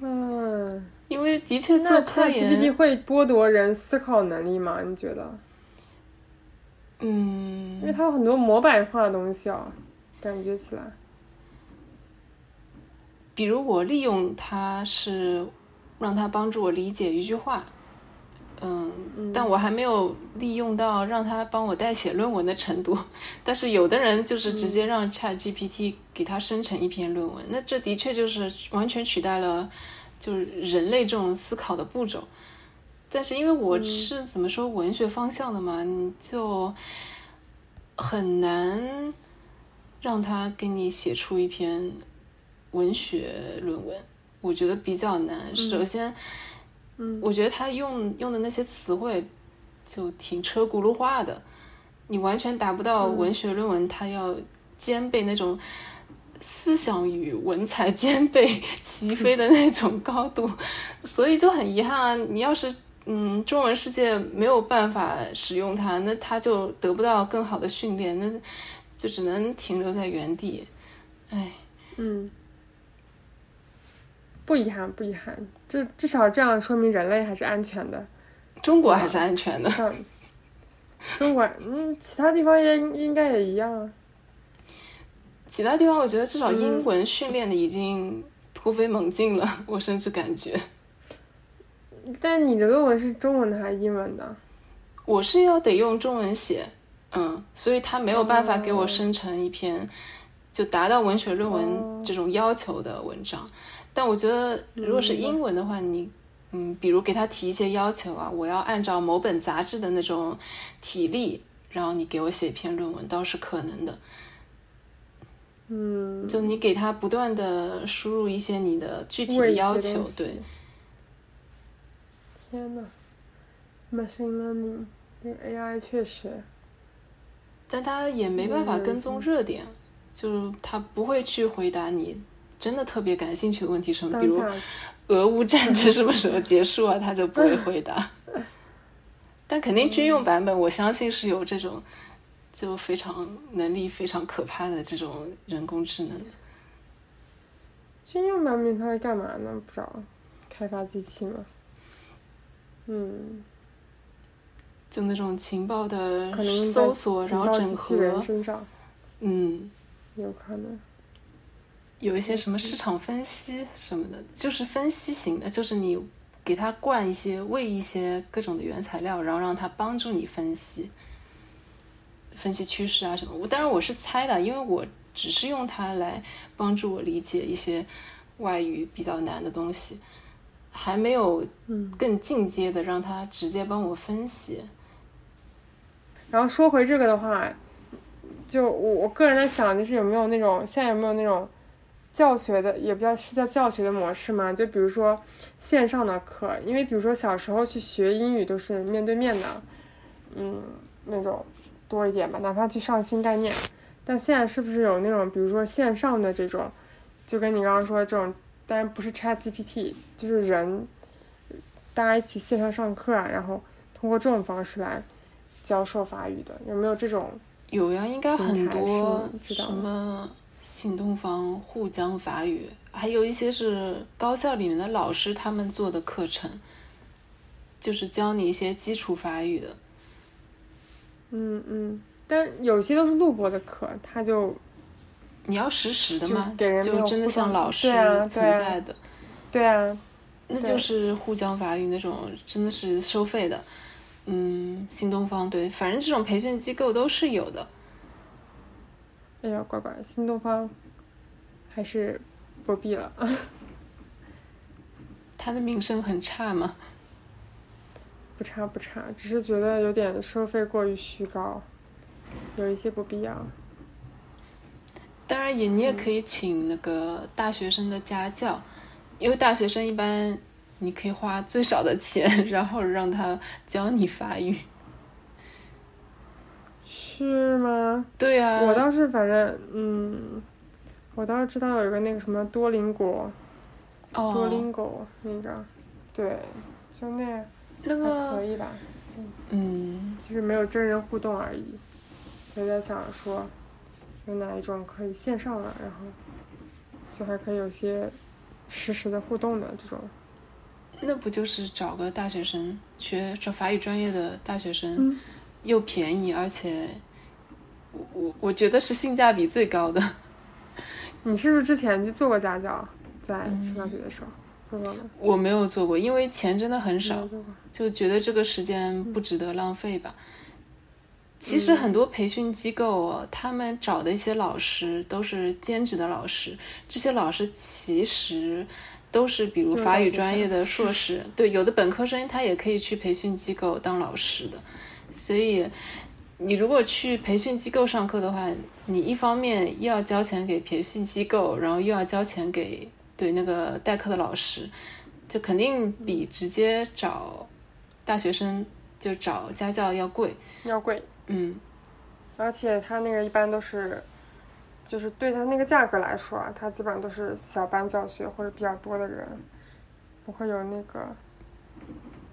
[SPEAKER 1] 嗯，(laughs)
[SPEAKER 2] 因为的确做
[SPEAKER 1] 那
[SPEAKER 2] 科研，
[SPEAKER 1] 会剥夺人思考能力吗？你觉得？
[SPEAKER 2] 嗯
[SPEAKER 1] 因为它有很多模板化的东西啊，感觉起来。
[SPEAKER 2] 比如我利用它是让他帮助我理解一句话，嗯，但我还没有利用到让他帮我代写论文的程度。(laughs) 但是有的人就是直接让 Chat GPT 给他生成一篇论文，那这的确就是完全取代了就是人类这种思考的步骤。但是因为我是怎么说文学方向的嘛，你就很难让他给你写出一篇文学论文，我觉得比较难。首先，
[SPEAKER 1] 嗯，
[SPEAKER 2] 我觉得他用用的那些词汇就挺车轱辘话的，你完全达不到文学论文他要兼备那种思想与文采 (laughs) 兼备齐飞的那种高度，所以就很遗憾啊。你要是嗯，中文世界没有办法使用它，那它就得不到更好的训练，那就只能停留在原地。哎，
[SPEAKER 1] 嗯，不遗憾，不遗憾，至至少这样说明人类还是安全的。
[SPEAKER 2] 中国还是安全的。
[SPEAKER 1] 像 (laughs) 中国，嗯，其他地方也应该也一样啊。
[SPEAKER 2] 其他地方我觉得至少英文训练的已经突飞猛进了，(laughs) 我甚至感觉 (laughs)
[SPEAKER 1] 但你的论文是中文的还是英文的？
[SPEAKER 2] 我是要得用中文写，嗯，所以他没有办法给我生成一篇就达到文学论文这种要求的文章。但我觉得如果是英文的话，你嗯，比如给他提一些要求啊，我要按照某本杂志的那种体例，然后你给我写一篇论文，倒是可能的。
[SPEAKER 1] 嗯，
[SPEAKER 2] 就你给他不断的输入一些你的具体的要求对，
[SPEAKER 1] 天呐 m a c h i n e learning 这个 AI 确实，
[SPEAKER 2] 但他也没办法
[SPEAKER 1] 嗯
[SPEAKER 2] 跟踪热点，就是他不会去回答你真的特别感兴趣的问题，什么比如俄乌战争什么时候结束啊，他就不会回答。(laughs) 但肯定军用版本，我相信是有这种就非常能力非常可怕的这种人工智能的。
[SPEAKER 1] 军用版本它是干嘛呢？不知道，开发机器吗？嗯，
[SPEAKER 2] 就那种情报的
[SPEAKER 1] 可能
[SPEAKER 2] 搜索，然后整合，
[SPEAKER 1] 身上
[SPEAKER 2] 嗯，
[SPEAKER 1] 有可能。
[SPEAKER 2] 有一些什么市场分析什么的，就是分析型的，就是你给它灌一些、喂一些各种的原材料，然后让它帮助你分析、分析趋势啊什么。我当然我是猜的，因为我只是用它来帮助我理解一些外语比较难的东西，还没有
[SPEAKER 1] 嗯
[SPEAKER 2] 更进阶的让它直接帮我分析。
[SPEAKER 1] 然后说回这个的话，就我我个人在想，就是有没有那种现在有没有那种教学的，也不叫是叫教学的模式嘛？就比如说线上的课，因为比如说小时候去学英语都是面对面的，嗯，那种多一点吧，哪怕去上新概念，但现在是不是有那种，比如说线上的这种，就跟你刚刚说的这种，当然不是 Chat GPT，就是人大家一起线上上课啊，然后通过这种方式来教授法语的，有没有这种？
[SPEAKER 2] 有呀，应该很多
[SPEAKER 1] 知道
[SPEAKER 2] 什么新东方沪江法语，还有一些是高校里面的老师他们做的课程，就是教你一些基础法语的。
[SPEAKER 1] 嗯嗯，但有些都是录播的课，他就
[SPEAKER 2] 你要实时的
[SPEAKER 1] 就
[SPEAKER 2] 嘛，
[SPEAKER 1] 给人
[SPEAKER 2] 就真的像老师存
[SPEAKER 1] 对啊
[SPEAKER 2] 在的，
[SPEAKER 1] 对啊，
[SPEAKER 2] 那就是沪江法语那种，真的是收费的。嗯，新东方对，反正这种培训机构都是有的。
[SPEAKER 1] 哎呀，乖乖，新东方还是不必了。(laughs)
[SPEAKER 2] 他的名声很差吗？
[SPEAKER 1] 不差不差，只是觉得有点收费过于虚高，有一些不必要。
[SPEAKER 2] 当然也，你也可以请那个大学生的家教，因为大学生一般你可以花最少的钱，(laughs) 然后让他教你法语。
[SPEAKER 1] 是吗？
[SPEAKER 2] 对啊，
[SPEAKER 1] 我倒是反正嗯，我倒是知道有一个那个什么多邻国，多邻国那个，对，就那
[SPEAKER 2] 那个
[SPEAKER 1] 可以吧？
[SPEAKER 2] 嗯，
[SPEAKER 1] 就是没有真人互动而已。我在想说，有哪一种可以线上的，然后就还可以有些实时的互动的这种。
[SPEAKER 2] 那不就是找个大学生学这法语专业的大学生，又便宜，而且我我我觉得是性价比最高的。(laughs)
[SPEAKER 1] 你是不是之前就做过家教，在上大学的时候做过吗？
[SPEAKER 2] 我没有做过，因为钱真的很少，就觉得这个时间不值得浪费吧。其实很多培训机构，他们找的一些老师都是兼职的老师，这些老师其实都是比如法语专业的 (laughs) 硕士，对，有的本科生他也可以去培训机构当老师的。所以，你如果去培训机构上课的话，你一方面又要交钱给培训机构，然后又要交钱给对那个代课的老师，就肯定比直接找大学生就找家教要贵，
[SPEAKER 1] 要贵。
[SPEAKER 2] 嗯，
[SPEAKER 1] 而且他那个一般都是，就是对他那个价格来说啊，他基本上都是小班教学或者比较多的人，不会有那个，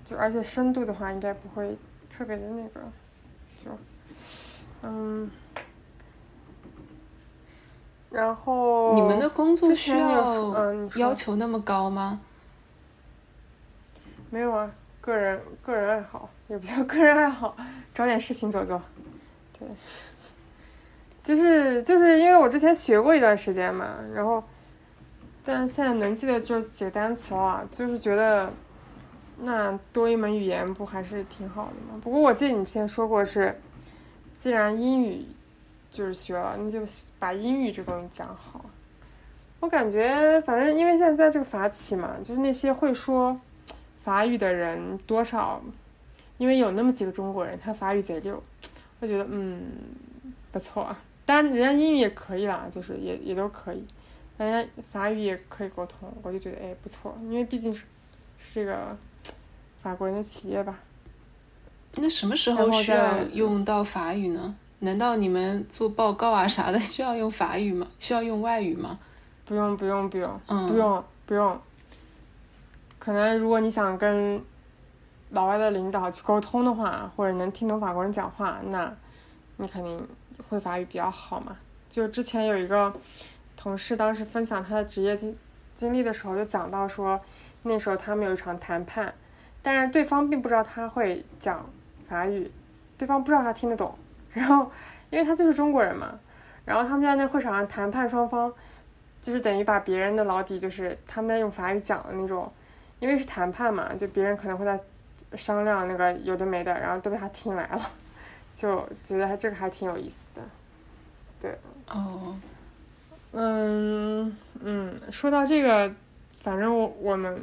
[SPEAKER 1] 就而且深度的话应该不会特别的那个，就，嗯，然后
[SPEAKER 2] 你们的工作需
[SPEAKER 1] 要
[SPEAKER 2] 嗯要求那么高吗？
[SPEAKER 1] 没有啊，个人个人爱好。也不叫个人爱好，找点事情做做，对，就是就是因为我之前学过一段时间嘛，然后，但是现在能记得就几个单词了，就是觉得，那多一门语言不还是挺好的吗？不过我记得你之前说过是，既然英语就是学了，那就把英语这东西讲好。我感觉反正因为现在这个法企嘛，就是那些会说法语的人多少。因为有那么几个中国人，他法语贼溜，我觉得嗯不错。当然，人家英语也可以啦，就是也也都可以，人家法语也可以沟通，我就觉得哎不错。因为毕竟是是这个法国人的企业吧。
[SPEAKER 2] 那什么时候需要用到法语呢？难道你们做报告啊啥的 (laughs) 需要用法语吗？需要用外语吗？
[SPEAKER 1] 不用不用不用，不用不用。可能如果你想跟。老外的领导去沟通的话，或者能听懂法国人讲话，那你肯定会法语比较好嘛。就之前有一个同事，当时分享他的职业经经历的时候，就讲到说，那时候他们有一场谈判，但是对方并不知道他会讲法语，对方不知道他听得懂，然后因为他就是中国人嘛，然后他们在那会场上谈判，双方就是等于把别人的老底，就是他们在用法语讲的那种，因为是谈判嘛，就别人可能会在。商量那个有的没的，然后都被他听来了，就觉得他这个还挺有意思的，对。
[SPEAKER 2] 哦。
[SPEAKER 1] 嗯嗯，说到这个，反正我我们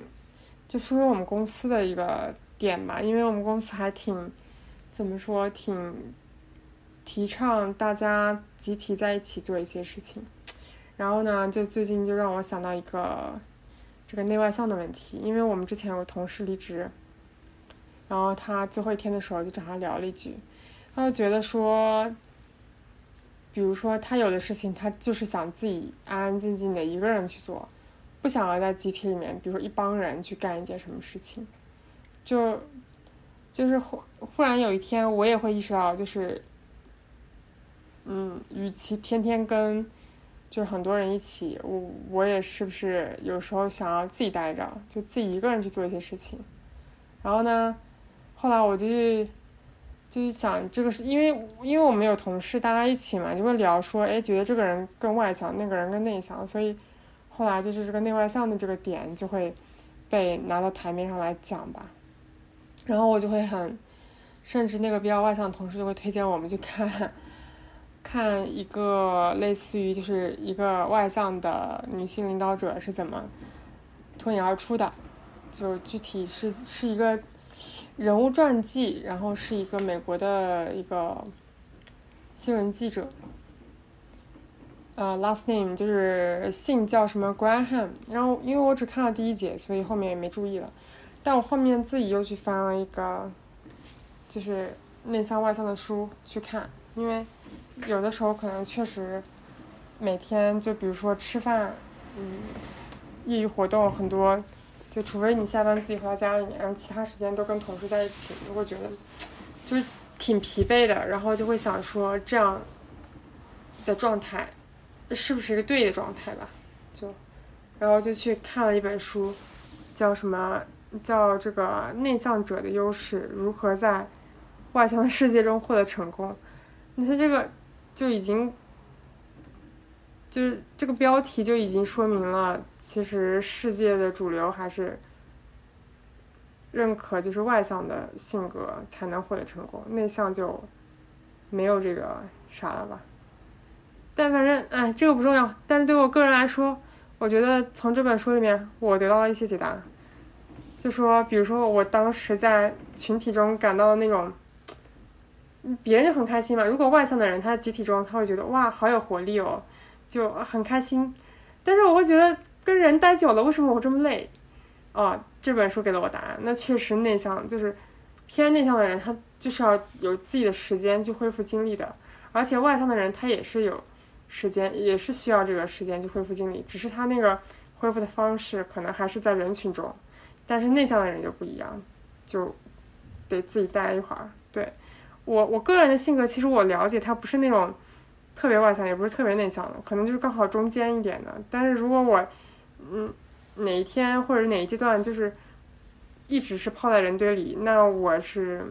[SPEAKER 1] 就说说我们公司的一个点吧，因为我们公司还挺怎么说，挺提倡大家集体在一起做一些事情。然后呢，就最近就让我想到一个这个内外向的问题，因为我们之前有同事离职。然后他最后一天的时候就找他聊了一句，他就觉得说，比如说他有的事情他就是想自己安安静静的一个人去做，不想要在集体里面，比如说一帮人去干一件什么事情，就就是忽忽然有一天我也会意识到，就是，嗯，与其天天跟就是很多人一起，我我也是不是有时候想要自己待着，就自己一个人去做一些事情，然后呢？后来我就就是想，这个是因为因为我们有同事，大家一起嘛，就会聊说，哎，觉得这个人更外向，那个人更内向，所以后来就是这个内外向的这个点就会被拿到台面上来讲吧。然后我就会很，甚至那个比较外向的同事就会推荐我们去看看一个类似于就是一个外向的女性领导者是怎么脱颖而出的，就具体是是一个人物传记，然后是一个美国的一个新闻记者。呃，last name 就是姓叫什么 Graham，然后因为我只看了第一节，所以后面也没注意了。但我后面自己又去翻了一个，就是内向外向的书去看，因为有的时候可能确实每天就比如说吃饭，嗯，业余活动很多，就除非你下班自己回到家里面，然后其他时间都跟同事在一起，如果觉得就是挺疲惫的，然后就会想说这样的状态。是不是一个对的状态吧？就，然后就去看了一本书，叫什么？叫这个内向者的优势如何在外向的世界中获得成功？那他这个就已经，就是这个标题就已经说明了，其实世界的主流还是认可就是外向的性格才能获得成功，内向就没有这个啥了吧？但反正哎，这个不重要。但是对我个人来说，我觉得从这本书里面，我得到了一些解答。就说，比如说我当时在群体中感到那种，别人就很开心嘛。如果外向的人，他在集体中，他会觉得哇，好有活力哦，就很开心。但是我会觉得跟人待久了，为什么我这么累？哦，这本书给了我答案。那确实内向，就是偏内向的人，他就是要有自己的时间去恢复精力的。而且外向的人，他也是有。时间也是需要这个时间去恢复精力，只是他那个恢复的方式可能还是在人群中，但是内向的人就不一样，就得自己待一会儿。对我我个人的性格，其实我了解他不是那种特别外向，也不是特别内向的，可能就是刚好中间一点的。但是如果我嗯哪一天或者哪一阶段就是一直是泡在人堆里，那我是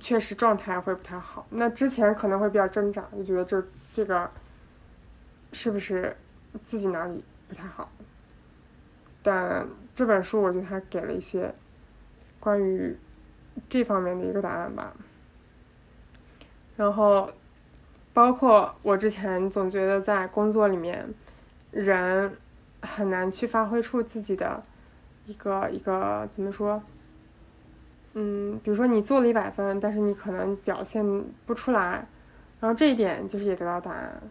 [SPEAKER 1] 确实状态会不太好。那之前可能会比较挣扎，就觉得这。这个是不是自己哪里不太好？但这本书我觉得它给了一些关于这方面的一个答案吧。然后包括我之前总觉得在工作里面人很难去发挥出自己的一个一个怎么说？嗯，比如说你做了一百分，但是你可能表现不出来。然后这一点就是也得到答案，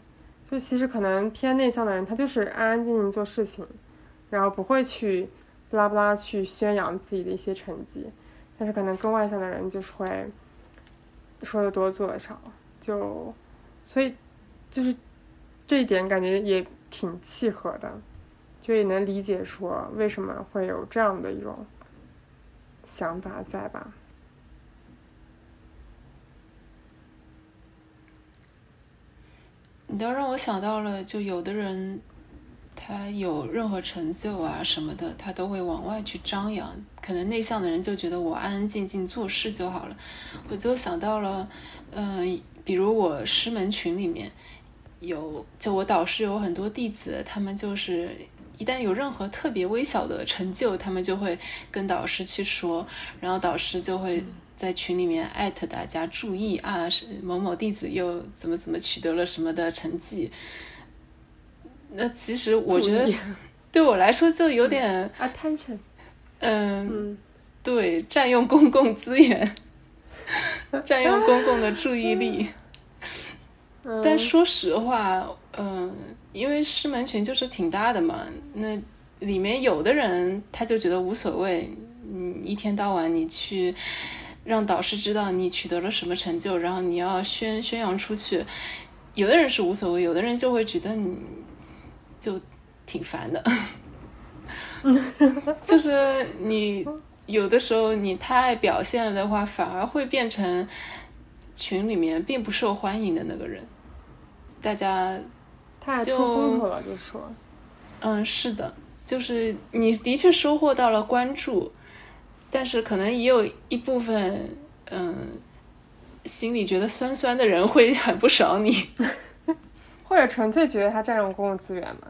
[SPEAKER 1] 就其实可能偏内向的人，他就是安安静静做事情，然后不会去拉不拉去宣扬自己的一些成绩，但是可能更外向的人就是会说的多做的少，就所以就是这一点感觉也挺契合的，就也能理解说为什么会有这样的一种想法在吧。
[SPEAKER 2] 你倒让我想到了，就有的人，他有任何成就啊什么的，他都会往外去张扬。可能内向的人就觉得我安安静静做事就好了。我就想到了，嗯，比如我师门群里面有，就我导师有很多弟子，他们就是一旦有任何特别微小的成就，他们就会跟导师去说，然后导师就会。在群里面艾特大家注意啊，是某某弟子又怎么怎么取得了什么的成绩？那其实我觉得 (laughs) 对我来说就有点
[SPEAKER 1] attention，
[SPEAKER 2] 嗯，对，占用公共资源，(laughs) 占用公共的注意力。但说实话，嗯，因为师门群就是挺大的嘛，那里面有的人他就觉得无所谓，嗯，一天到晚你去。让导师知道你取得了什么成就，然后你要宣宣扬出去。有的人是无所谓，有的人就会觉得你就挺烦的。(laughs) 就是你有的时候你太表现了的话，反而会变成群里面并不受欢迎的那个人。大家
[SPEAKER 1] 太出风头了，就说。
[SPEAKER 2] 嗯，是的，就是你的确收获到了关注。但是可能也有一部分，嗯，心里觉得酸酸的人会 (laughs) 很不爽你，(laughs)
[SPEAKER 1] 或者纯粹觉得他占用公共资源嘛，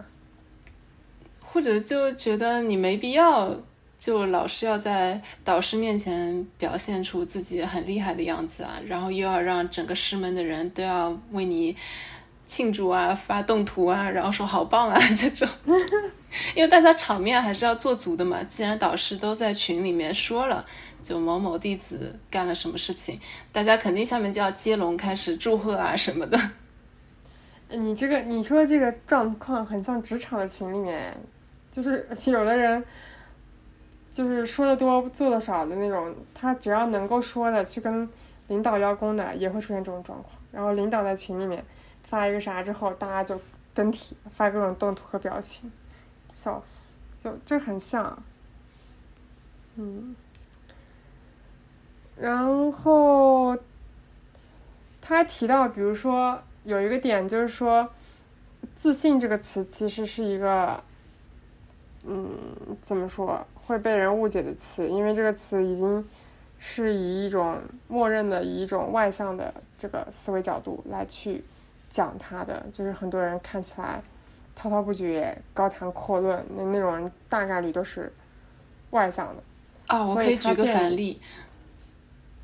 [SPEAKER 2] 或者就觉得你没必要就老是要在导师面前表现出自己很厉害的样子啊，然后又要让整个师门的人都要为你庆祝啊、发动图啊，然后说好棒啊 (laughs) 这种。因为大家场面还是要做足的嘛。既然导师都在群里面说了，就某某弟子干了什么事情，大家肯定下面就要接龙开始祝贺啊什么的。
[SPEAKER 1] 你这个你说的这个状况很像职场的群里面，就是 (laughs) 有的人。就是说的多做的少的那种，他只要能够说的去跟领导邀功的，也会出现这种状况。然后领导在群里面发一个啥之后，大家就跟帖发各种动图和表情，笑死，就这很像。嗯，然后他提到，比如说有一个点就是说，自信这个词其实是一个，嗯，怎么说？会被人误解的词，因为这个词已经是以一种默认的、以一种外向的这个思维角度来去讲它的，就是很多人看起来滔滔不绝、高谈阔论，那那种人大概率都是外向的。
[SPEAKER 2] 啊，我可以举个反例。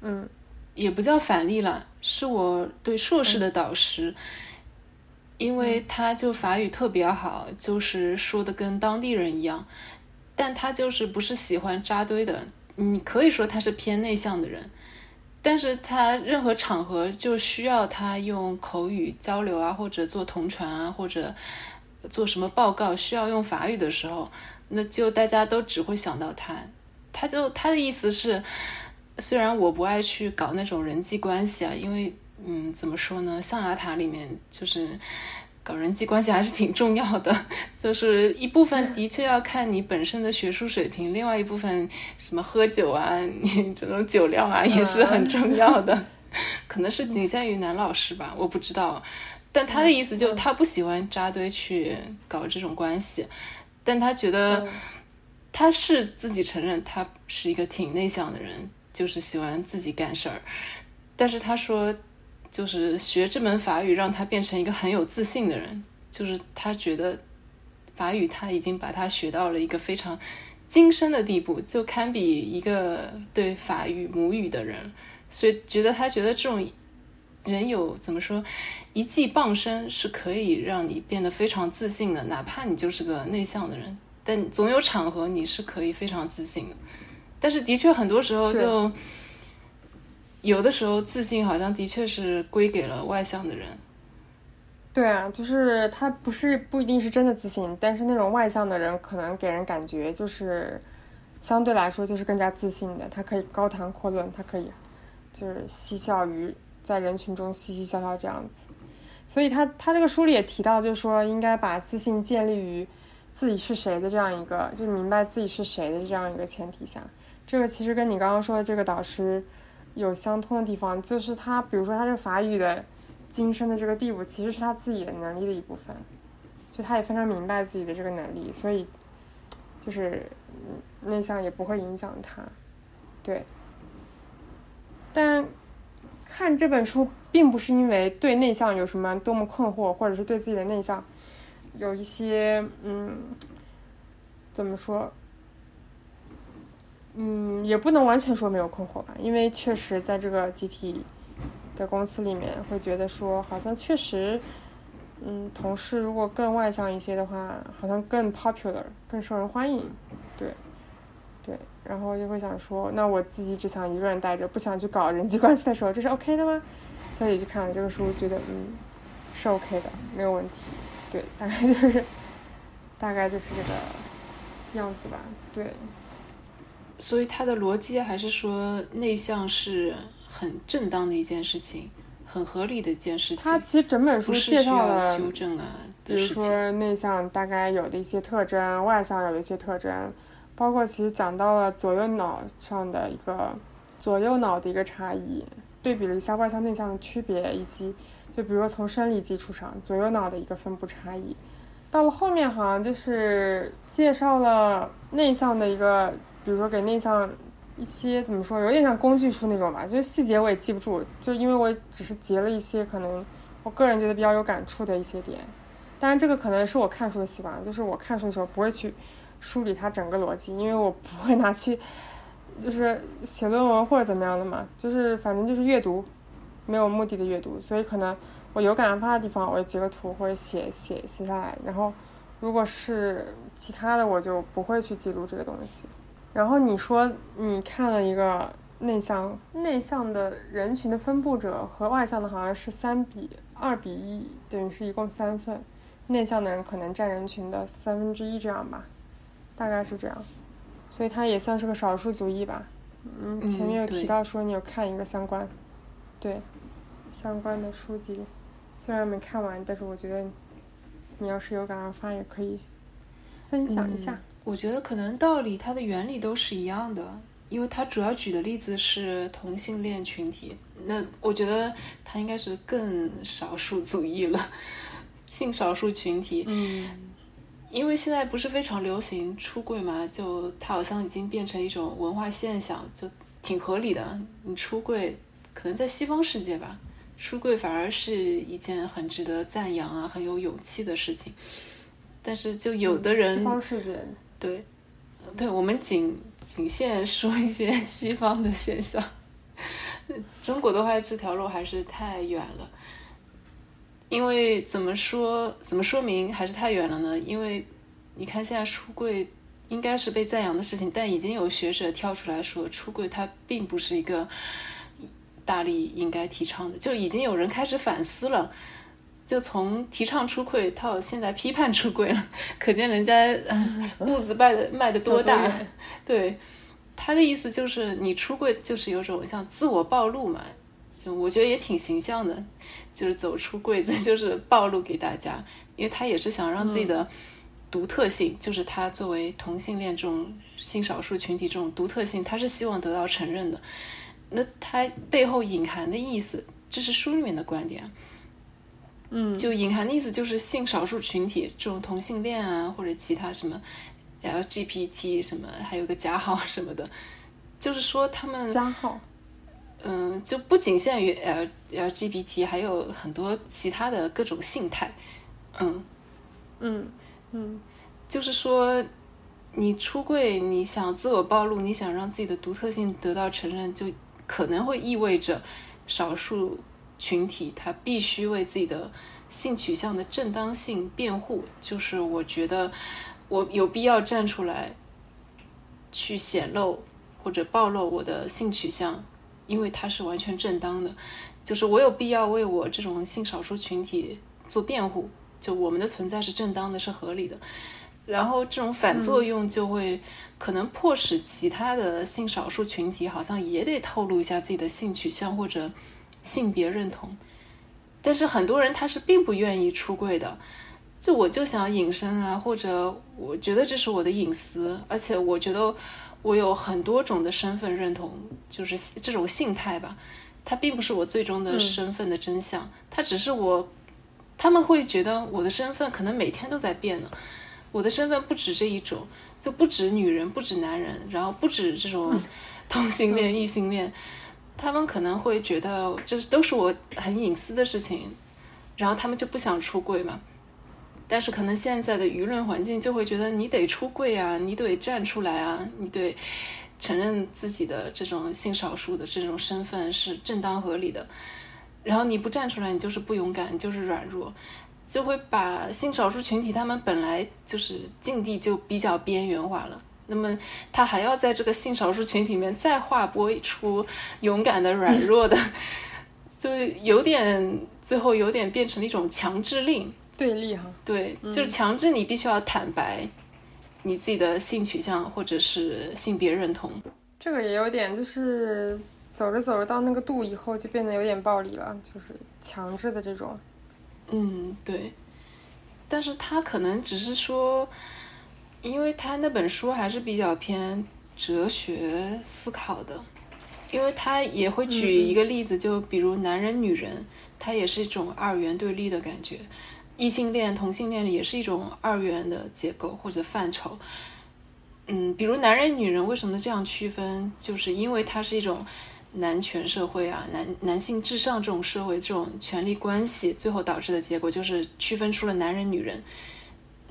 [SPEAKER 1] 嗯，
[SPEAKER 2] 也不叫反例了，是我对硕士的导师，因为他就法语特别好，就是说的跟当地人一样。但他就是不是喜欢扎堆的，你可以说他是偏内向的人，但是他任何场合就需要他用口语交流啊，或者做同传啊，或者做什么报告需要用法语的时候，那就大家都只会想到他。他就他的意思是，虽然我不爱去搞那种人际关系啊，因为嗯，怎么说呢，象牙塔里面就是。搞人际关系还是挺重要的，就是一部分的确要看你本身的学术水平，另外一部分什么喝酒啊，你这种酒量啊也是很重要的，(laughs) 可能是仅限于男老师吧，我不知道。但他的意思就他不喜欢扎堆去搞这种关系，但他觉得他是自己承认他是一个挺内向的人，就是喜欢自己干事儿，但是他说。就是学这门法语，让他变成一个很有自信的人。就是他觉得法语他已经把他学到了一个非常精深的地步，就堪比一个对法语母语的人。所以觉得他觉得这种人有怎么说，一技傍身是可以让你变得非常自信的，哪怕你就是个内向的人，但总有场合你是可以非常自信的。但是的确很多时候就。有的时候，自信好像的确是归给了外向的人。
[SPEAKER 1] 对啊，就是他不是不一定是真的自信，但是那种外向的人可能给人感觉就是相对来说就是更加自信的。他可以高谈阔论，他可以就是嬉笑于在人群中嘻嘻笑笑这样子。所以他他这个书里也提到，就是说应该把自信建立于自己是谁的这样一个，就明白自己是谁的这样一个前提下。这个其实跟你刚刚说的这个导师。有相通的地方，就是他，比如说他这法语的精深的这个地步，其实是他自己的能力的一部分，就他也非常明白自己的这个能力，所以就是内向也不会影响他，对。但看这本书，并不是因为对内向有什么多么困惑，或者是对自己的内向有一些嗯，怎么说？嗯，也不能完全说没有困惑吧，因为确实在这个集体的公司里面，会觉得说好像确实，嗯，同事如果更外向一些的话，好像更 popular，更受人欢迎，对，对，然后就会想说，那我自己只想一个人待着，不想去搞人际关系的时候，这是 OK 的吗？所以就看了这个书，觉得嗯，是 OK 的，没有问题，对，大概就是，大概就是这个样子吧，对。
[SPEAKER 2] 所以他的逻辑还是说内向是很正当的一件事情，很合理的一件事情。
[SPEAKER 1] 他其实整本书介绍了
[SPEAKER 2] 纠正啊，
[SPEAKER 1] 比如说内向大概有的一些特征，外向有的一些特征，包括其实讲到了左右脑上的一个左右脑的一个差异，对比了一下外向内向的区别，以及就比如说从生理基础上左右脑的一个分布差异。到了后面好像就是介绍了内向的一个。比如说给内向一些怎么说，有点像工具书那种吧，就是细节我也记不住，就因为我只是截了一些可能我个人觉得比较有感触的一些点。当然这个可能是我看书的习惯，就是我看书的时候不会去梳理它整个逻辑，因为我不会拿去就是写论文或者怎么样的嘛，就是反正就是阅读，没有目的的阅读，所以可能我有感而发的地方，我就截个图或者写写写下来，然后如果是其他的，我就不会去记录这个东西。然后你说你看了一个内向内向的人群的分布者和外向的好像是三比二比一，等于是一共三份，内向的人可能占人群的三分之一这样吧，大概是这样，所以他也算是个少数族裔吧。嗯，前面有提到说你有看一个相关，对，相关的书籍，虽然没看完，但是我觉得你要是有感而发也可以分享一下。
[SPEAKER 2] 我觉得可能道理它的原理都是一样的，因为它主要举的例子是同性恋群体。那我觉得它应该是更少数族裔了，性少数群体。
[SPEAKER 1] 嗯，
[SPEAKER 2] 因为现在不是非常流行出柜嘛，就它好像已经变成一种文化现象，就挺合理的。你出柜，可能在西方世界吧，出柜反而是一件很值得赞扬啊、很有勇气的事情。但是就有的人，
[SPEAKER 1] 西方世界。
[SPEAKER 2] 对，对，我们仅仅限说一些 (laughs) 西方的现象。中国的话，这条路还是太远了。因为怎么说，怎么说明还是太远了呢？因为你看，现在出柜应该是被赞扬的事情，但已经有学者跳出来说，出柜它并不是一个大力应该提倡的，就已经有人开始反思了。就从提倡出柜到现在批判出柜了，可见人家 (laughs) 步子迈的迈的多大。对，他的意思就是你出柜就是有种像自我暴露嘛，就我觉得也挺形象的，就是走出柜子就是暴露给大家，因为他也是想让自己的独特性，就是他作为同性恋这种性少数群体这种独特性，他是希望得到承认的。那他背后隐含的意思，这是书里面的观点。
[SPEAKER 1] 嗯，
[SPEAKER 2] 就隐含的意思就是性少数群体这种同性恋啊，或者其他什么 LGBT 什么，还有个加号什么的，就是说他们
[SPEAKER 1] 加号，
[SPEAKER 2] 嗯，就不仅限于 L LGBT，还有很多其他的各种性态，
[SPEAKER 1] 嗯。嗯嗯，
[SPEAKER 2] 就是说你出柜，你想自我暴露，你想让自己的独特性得到承认，就可能会意味着少数。群体他必须为自己的性取向的正当性辩护，就是我觉得我有必要站出来去显露或者暴露我的性取向，因为它是完全正当的，就是我有必要为我这种性少数群体做辩护，就我们的存在是正当的，是合理的。然后这种反作用就会可能迫使其他的性少数群体好像也得透露一下自己的性取向或者。性别认同，但是很多人他是并不愿意出柜的，就我就想隐身啊，或者我觉得这是我的隐私，而且我觉得我有很多种的身份认同，就是这种性态吧，它并不是我最终的身份的真相，它只是我，他们会觉得我的身份可能每天都在变呢，我的身份不止这一种，就不止女人，不止男人，然后不止这种同性恋、异性恋。他们可能会觉得这都是我很隐私的事情，然后他们就不想出柜嘛。但是可能现在的舆论环境就会觉得你得出柜啊，你得站出来啊，你得承认自己的这种性少数的这种身份是正当合理的。然后你不站出来，你就是不勇敢，你就是软弱，就会把性少数群体他们本来就是境地就比较边缘化了。那么他还要在这个性少数群体里面再划拨出勇敢的、软弱的，(laughs) 就有点最后有点变成了一种强制令
[SPEAKER 1] 对立哈。
[SPEAKER 2] 对，就是强制你必须要坦白你自己的性取向或者是性别认同。
[SPEAKER 1] 这个也有点就是走着走着到那个度以后就变得有点暴力了，就是强制的这种。
[SPEAKER 2] 嗯，对。但是他可能只是说。因为他那本书还是比较偏哲学思考的，因为他也会举一个例子，就比如男人、女人，它也是一种二元对立的感觉；异性恋、同性恋也是一种二元的结构或者范畴。嗯，比如男人、女人为什么这样区分？就是因为它是一种男权社会啊，男男性至上这种社会，这种权力关系最后导致的结果就是区分出了男人、女人。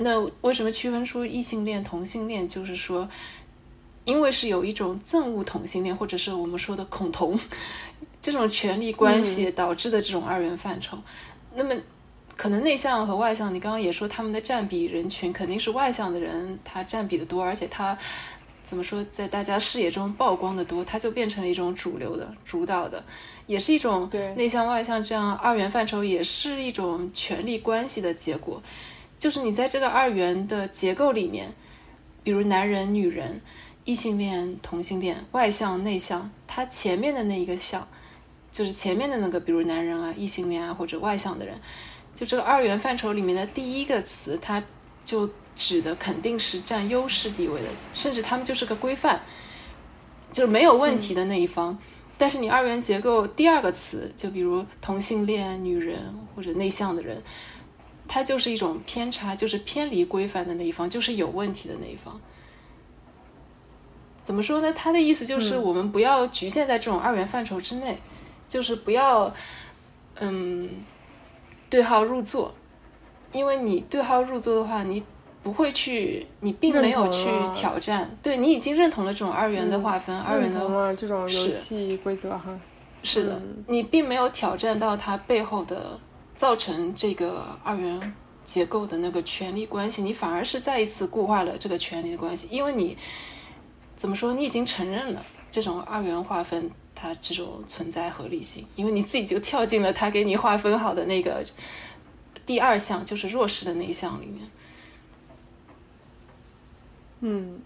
[SPEAKER 2] 那为什么区分出异性恋、同性恋？就是说，因为是有一种憎恶同性恋，或者是我们说的恐同这种权力关系导致的这种二元范畴。那么，可能内向和外向，你刚刚也说他们的占比人群肯定是外向的人他占比的多，而且他怎么说，在大家视野中曝光的多，他就变成了一种主流的、主导的，也是一种内向外向这样二元范畴，也是一种权力关系的结果。就是你在这个二元的结构里面，比如男人、女人、异性恋、同性恋、外向、内向，它前面的那一个项，就是前面的那个，比如男人啊、异性恋啊或者外向的人，就这个二元范畴里面的第一个词，它就指的肯定是占优势地位的，甚至他们就是个规范，就是没有问题的那一方。但是你二元结构第二个词，就比如同性恋、女人或者内向的人。它就是一种偏差，就是偏离规范的那一方，就是有问题的那一方。怎么说呢？他的意思就是我们不要局限在这种二元范畴之内，就是不要嗯对号入座，因为你对号入座的话，你不会去，你并没有去挑战，对你已经认同了这种二元的划分，二元
[SPEAKER 1] 的这种游戏规则哈。
[SPEAKER 2] 是的，你并没有挑战到它背后的。造成这个二元结构的那个权力关系，你反而是再一次固化了这个权力的关系，因为你怎么说，你已经承认了这种二元划分它这种存在合理性，因为你自己就跳进了他给你划分好的那个第二项，就是弱势的那一项里面。
[SPEAKER 1] 嗯，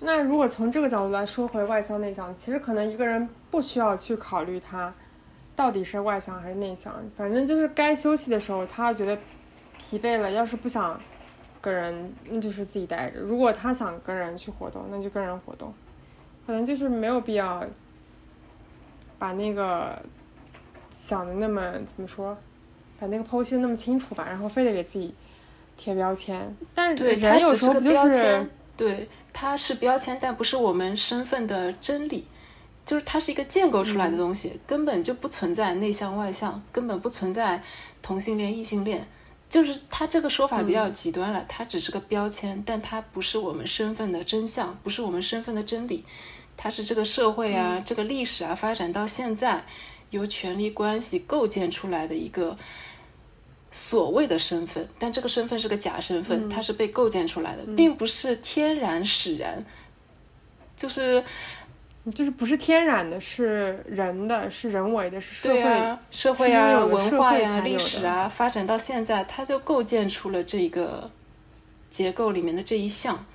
[SPEAKER 1] 那如果从这个角度来说回外向内向，其实可能一个人不需要去考虑他。到底是外向还是内向？反正就是该休息的时候，他觉得疲惫了，要是不想跟人，那就是自己待着；如果他想跟人去活动，那就跟人活动。可能就是没有必要把那个想的那么怎么说，把那个剖析的那么清楚吧，然后非得给自己贴标签。但人有时候不就是
[SPEAKER 2] 对，它是标签，但不是我们身份的真理。就是它是一个建构出来的东西，根本就不存在内向外向，根本不存在同性恋异性恋。就是它这个说法比较极端了，它只是个标签，但它不是我们身份的真相，不是我们身份的真理。它是这个社会啊，这个历史啊发展到现在，由权力关系构建出来的一个所谓的身份，但这个身份是个假身份，它是被构建出来的，并不是天然使然，就是。
[SPEAKER 1] 就是不是天然的，是人的，是人为的，是社会、
[SPEAKER 2] 社会啊、文化呀、历史啊，发展到现在，它就构建出了这个结构里面的这一项。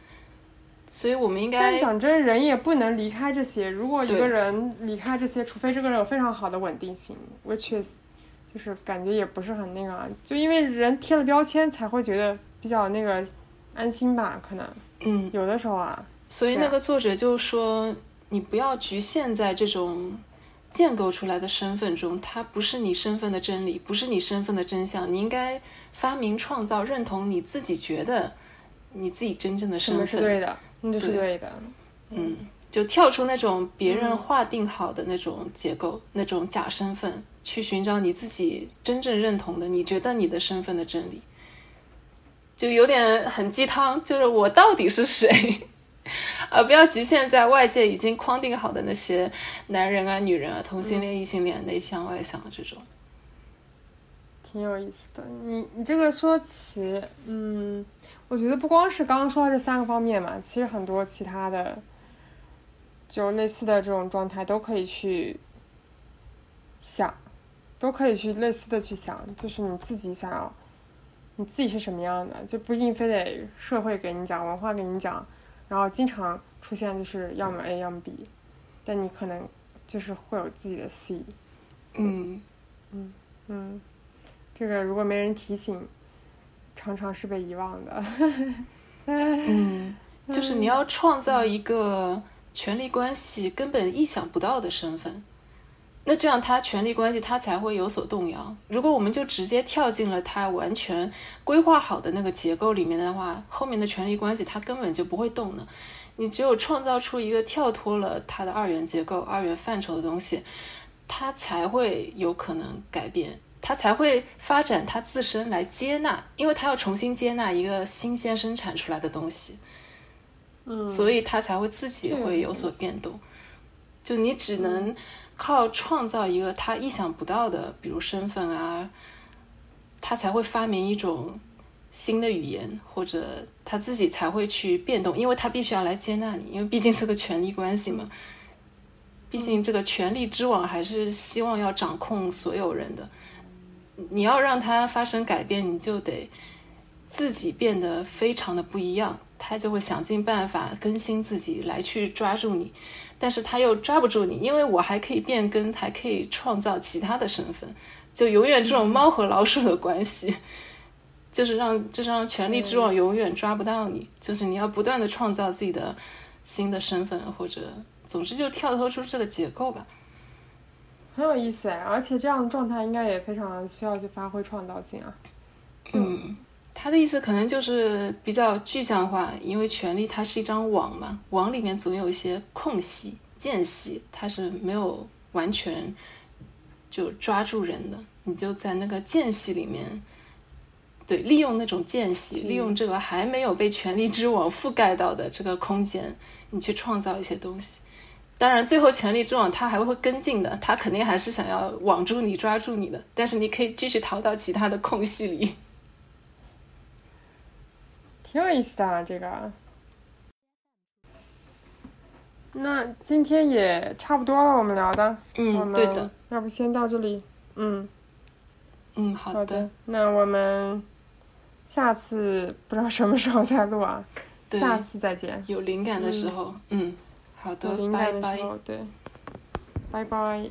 [SPEAKER 2] 所以我们应该。
[SPEAKER 1] 但讲真，人也不能离开这些。如果一个人离开这些，除非这个人有非常好的稳定性，which is，就是感觉也不是很那个。就因为人贴了标签，才会觉得比较那个安心吧？可能，
[SPEAKER 2] 嗯，
[SPEAKER 1] 有的时候啊。
[SPEAKER 2] 所以那个作者就说。你不要局限在这种建构出来的身份中，它不是你身份的真理，不是你身份的真相。你应该发明、创造、认同你自己觉得你自己真正的身份。
[SPEAKER 1] 是对的，那就是对的。
[SPEAKER 2] 嗯，就跳出那种别人划定好的那种结构、那种假身份，去寻找你自己真正认同的、你觉得你的身份的真理。就有点很鸡汤，就是我到底是谁？呃，不要局限在外界已经框定好的那些男人啊、女人啊、同性恋、异性恋、内向外向的这种，
[SPEAKER 1] 挺有意思的。你你这个说起，嗯，我觉得不光是刚刚说的这三个方面嘛，其实很多其他的，就类似的这种状态都可以去想，都可以去类似的去想，就是你自己想要，你自己是什么样的，就不一定非得社会给你讲，文化给你讲。然后经常出现就是要么 A 要么 B，但你可能就是会有自己的 C。
[SPEAKER 2] 嗯
[SPEAKER 1] 嗯嗯，这个如果没人提醒，常常是被遗忘的。
[SPEAKER 2] 嗯，就是你 (laughs) 要创造一个权力关系根本意想不到的身份，那这样他权力关系他才会有所动摇。如果我们就直接跳进了他完全规划好的那个结构里面的话，后面的权力关系他根本就不会动的。你只有创造出一个跳脱了它的二元结构、二元范畴的东西，它才会有可能改变。他才会发展他自身来接纳，因为他要重新接纳一个新鲜生产出来的东西，
[SPEAKER 1] 嗯，
[SPEAKER 2] 所以他才会自己会有所变动。就你只能靠创造一个他意想不到的，比如身份啊，他才会发明一种新的语言，或者他自己才会去变动，因为他必须要来接纳你，因为毕竟是个权力关系嘛。毕竟这个权力之网还是希望要掌控所有人的。你要让他发生改变，你就得自己变得非常的不一样，他就会想尽办法更新自己来去抓住你，但是他又抓不住你，因为我还可以变更，还可以创造其他的身份，就永远这种猫和老鼠的关系，就是让就是让权力之网永远抓不到你，就是你要不断的创造自己的新的身份，或者总之就跳脱出这个结构吧。
[SPEAKER 1] 很有意思哎，而且这样的状态应该也非常需要去发挥创造性啊。
[SPEAKER 2] 嗯，他的意思可能就是比较具象化，因为权力它是一张网嘛，网里面总有一些空隙、间隙，它是没有完全就抓住人的，你就在那个间隙里面，对，利用那种间隙，利用这个还没有被权力之网覆盖到的这个空间，你去创造一些东西。当然，最后权力之网它还会跟进的，它肯定还是想要网住你、抓住你的。但是你可以继续逃到其他的空隙里，
[SPEAKER 1] 挺有意思的啊，这个。那今天也差不多了，我们聊的，
[SPEAKER 2] 嗯，对的，
[SPEAKER 1] 要不先到这里，
[SPEAKER 2] 嗯，嗯，好
[SPEAKER 1] 的，那我们下次不知道什么时候再录啊，下次再见，
[SPEAKER 2] 有灵感的时候，嗯。好的，拜拜。
[SPEAKER 1] 对，拜拜。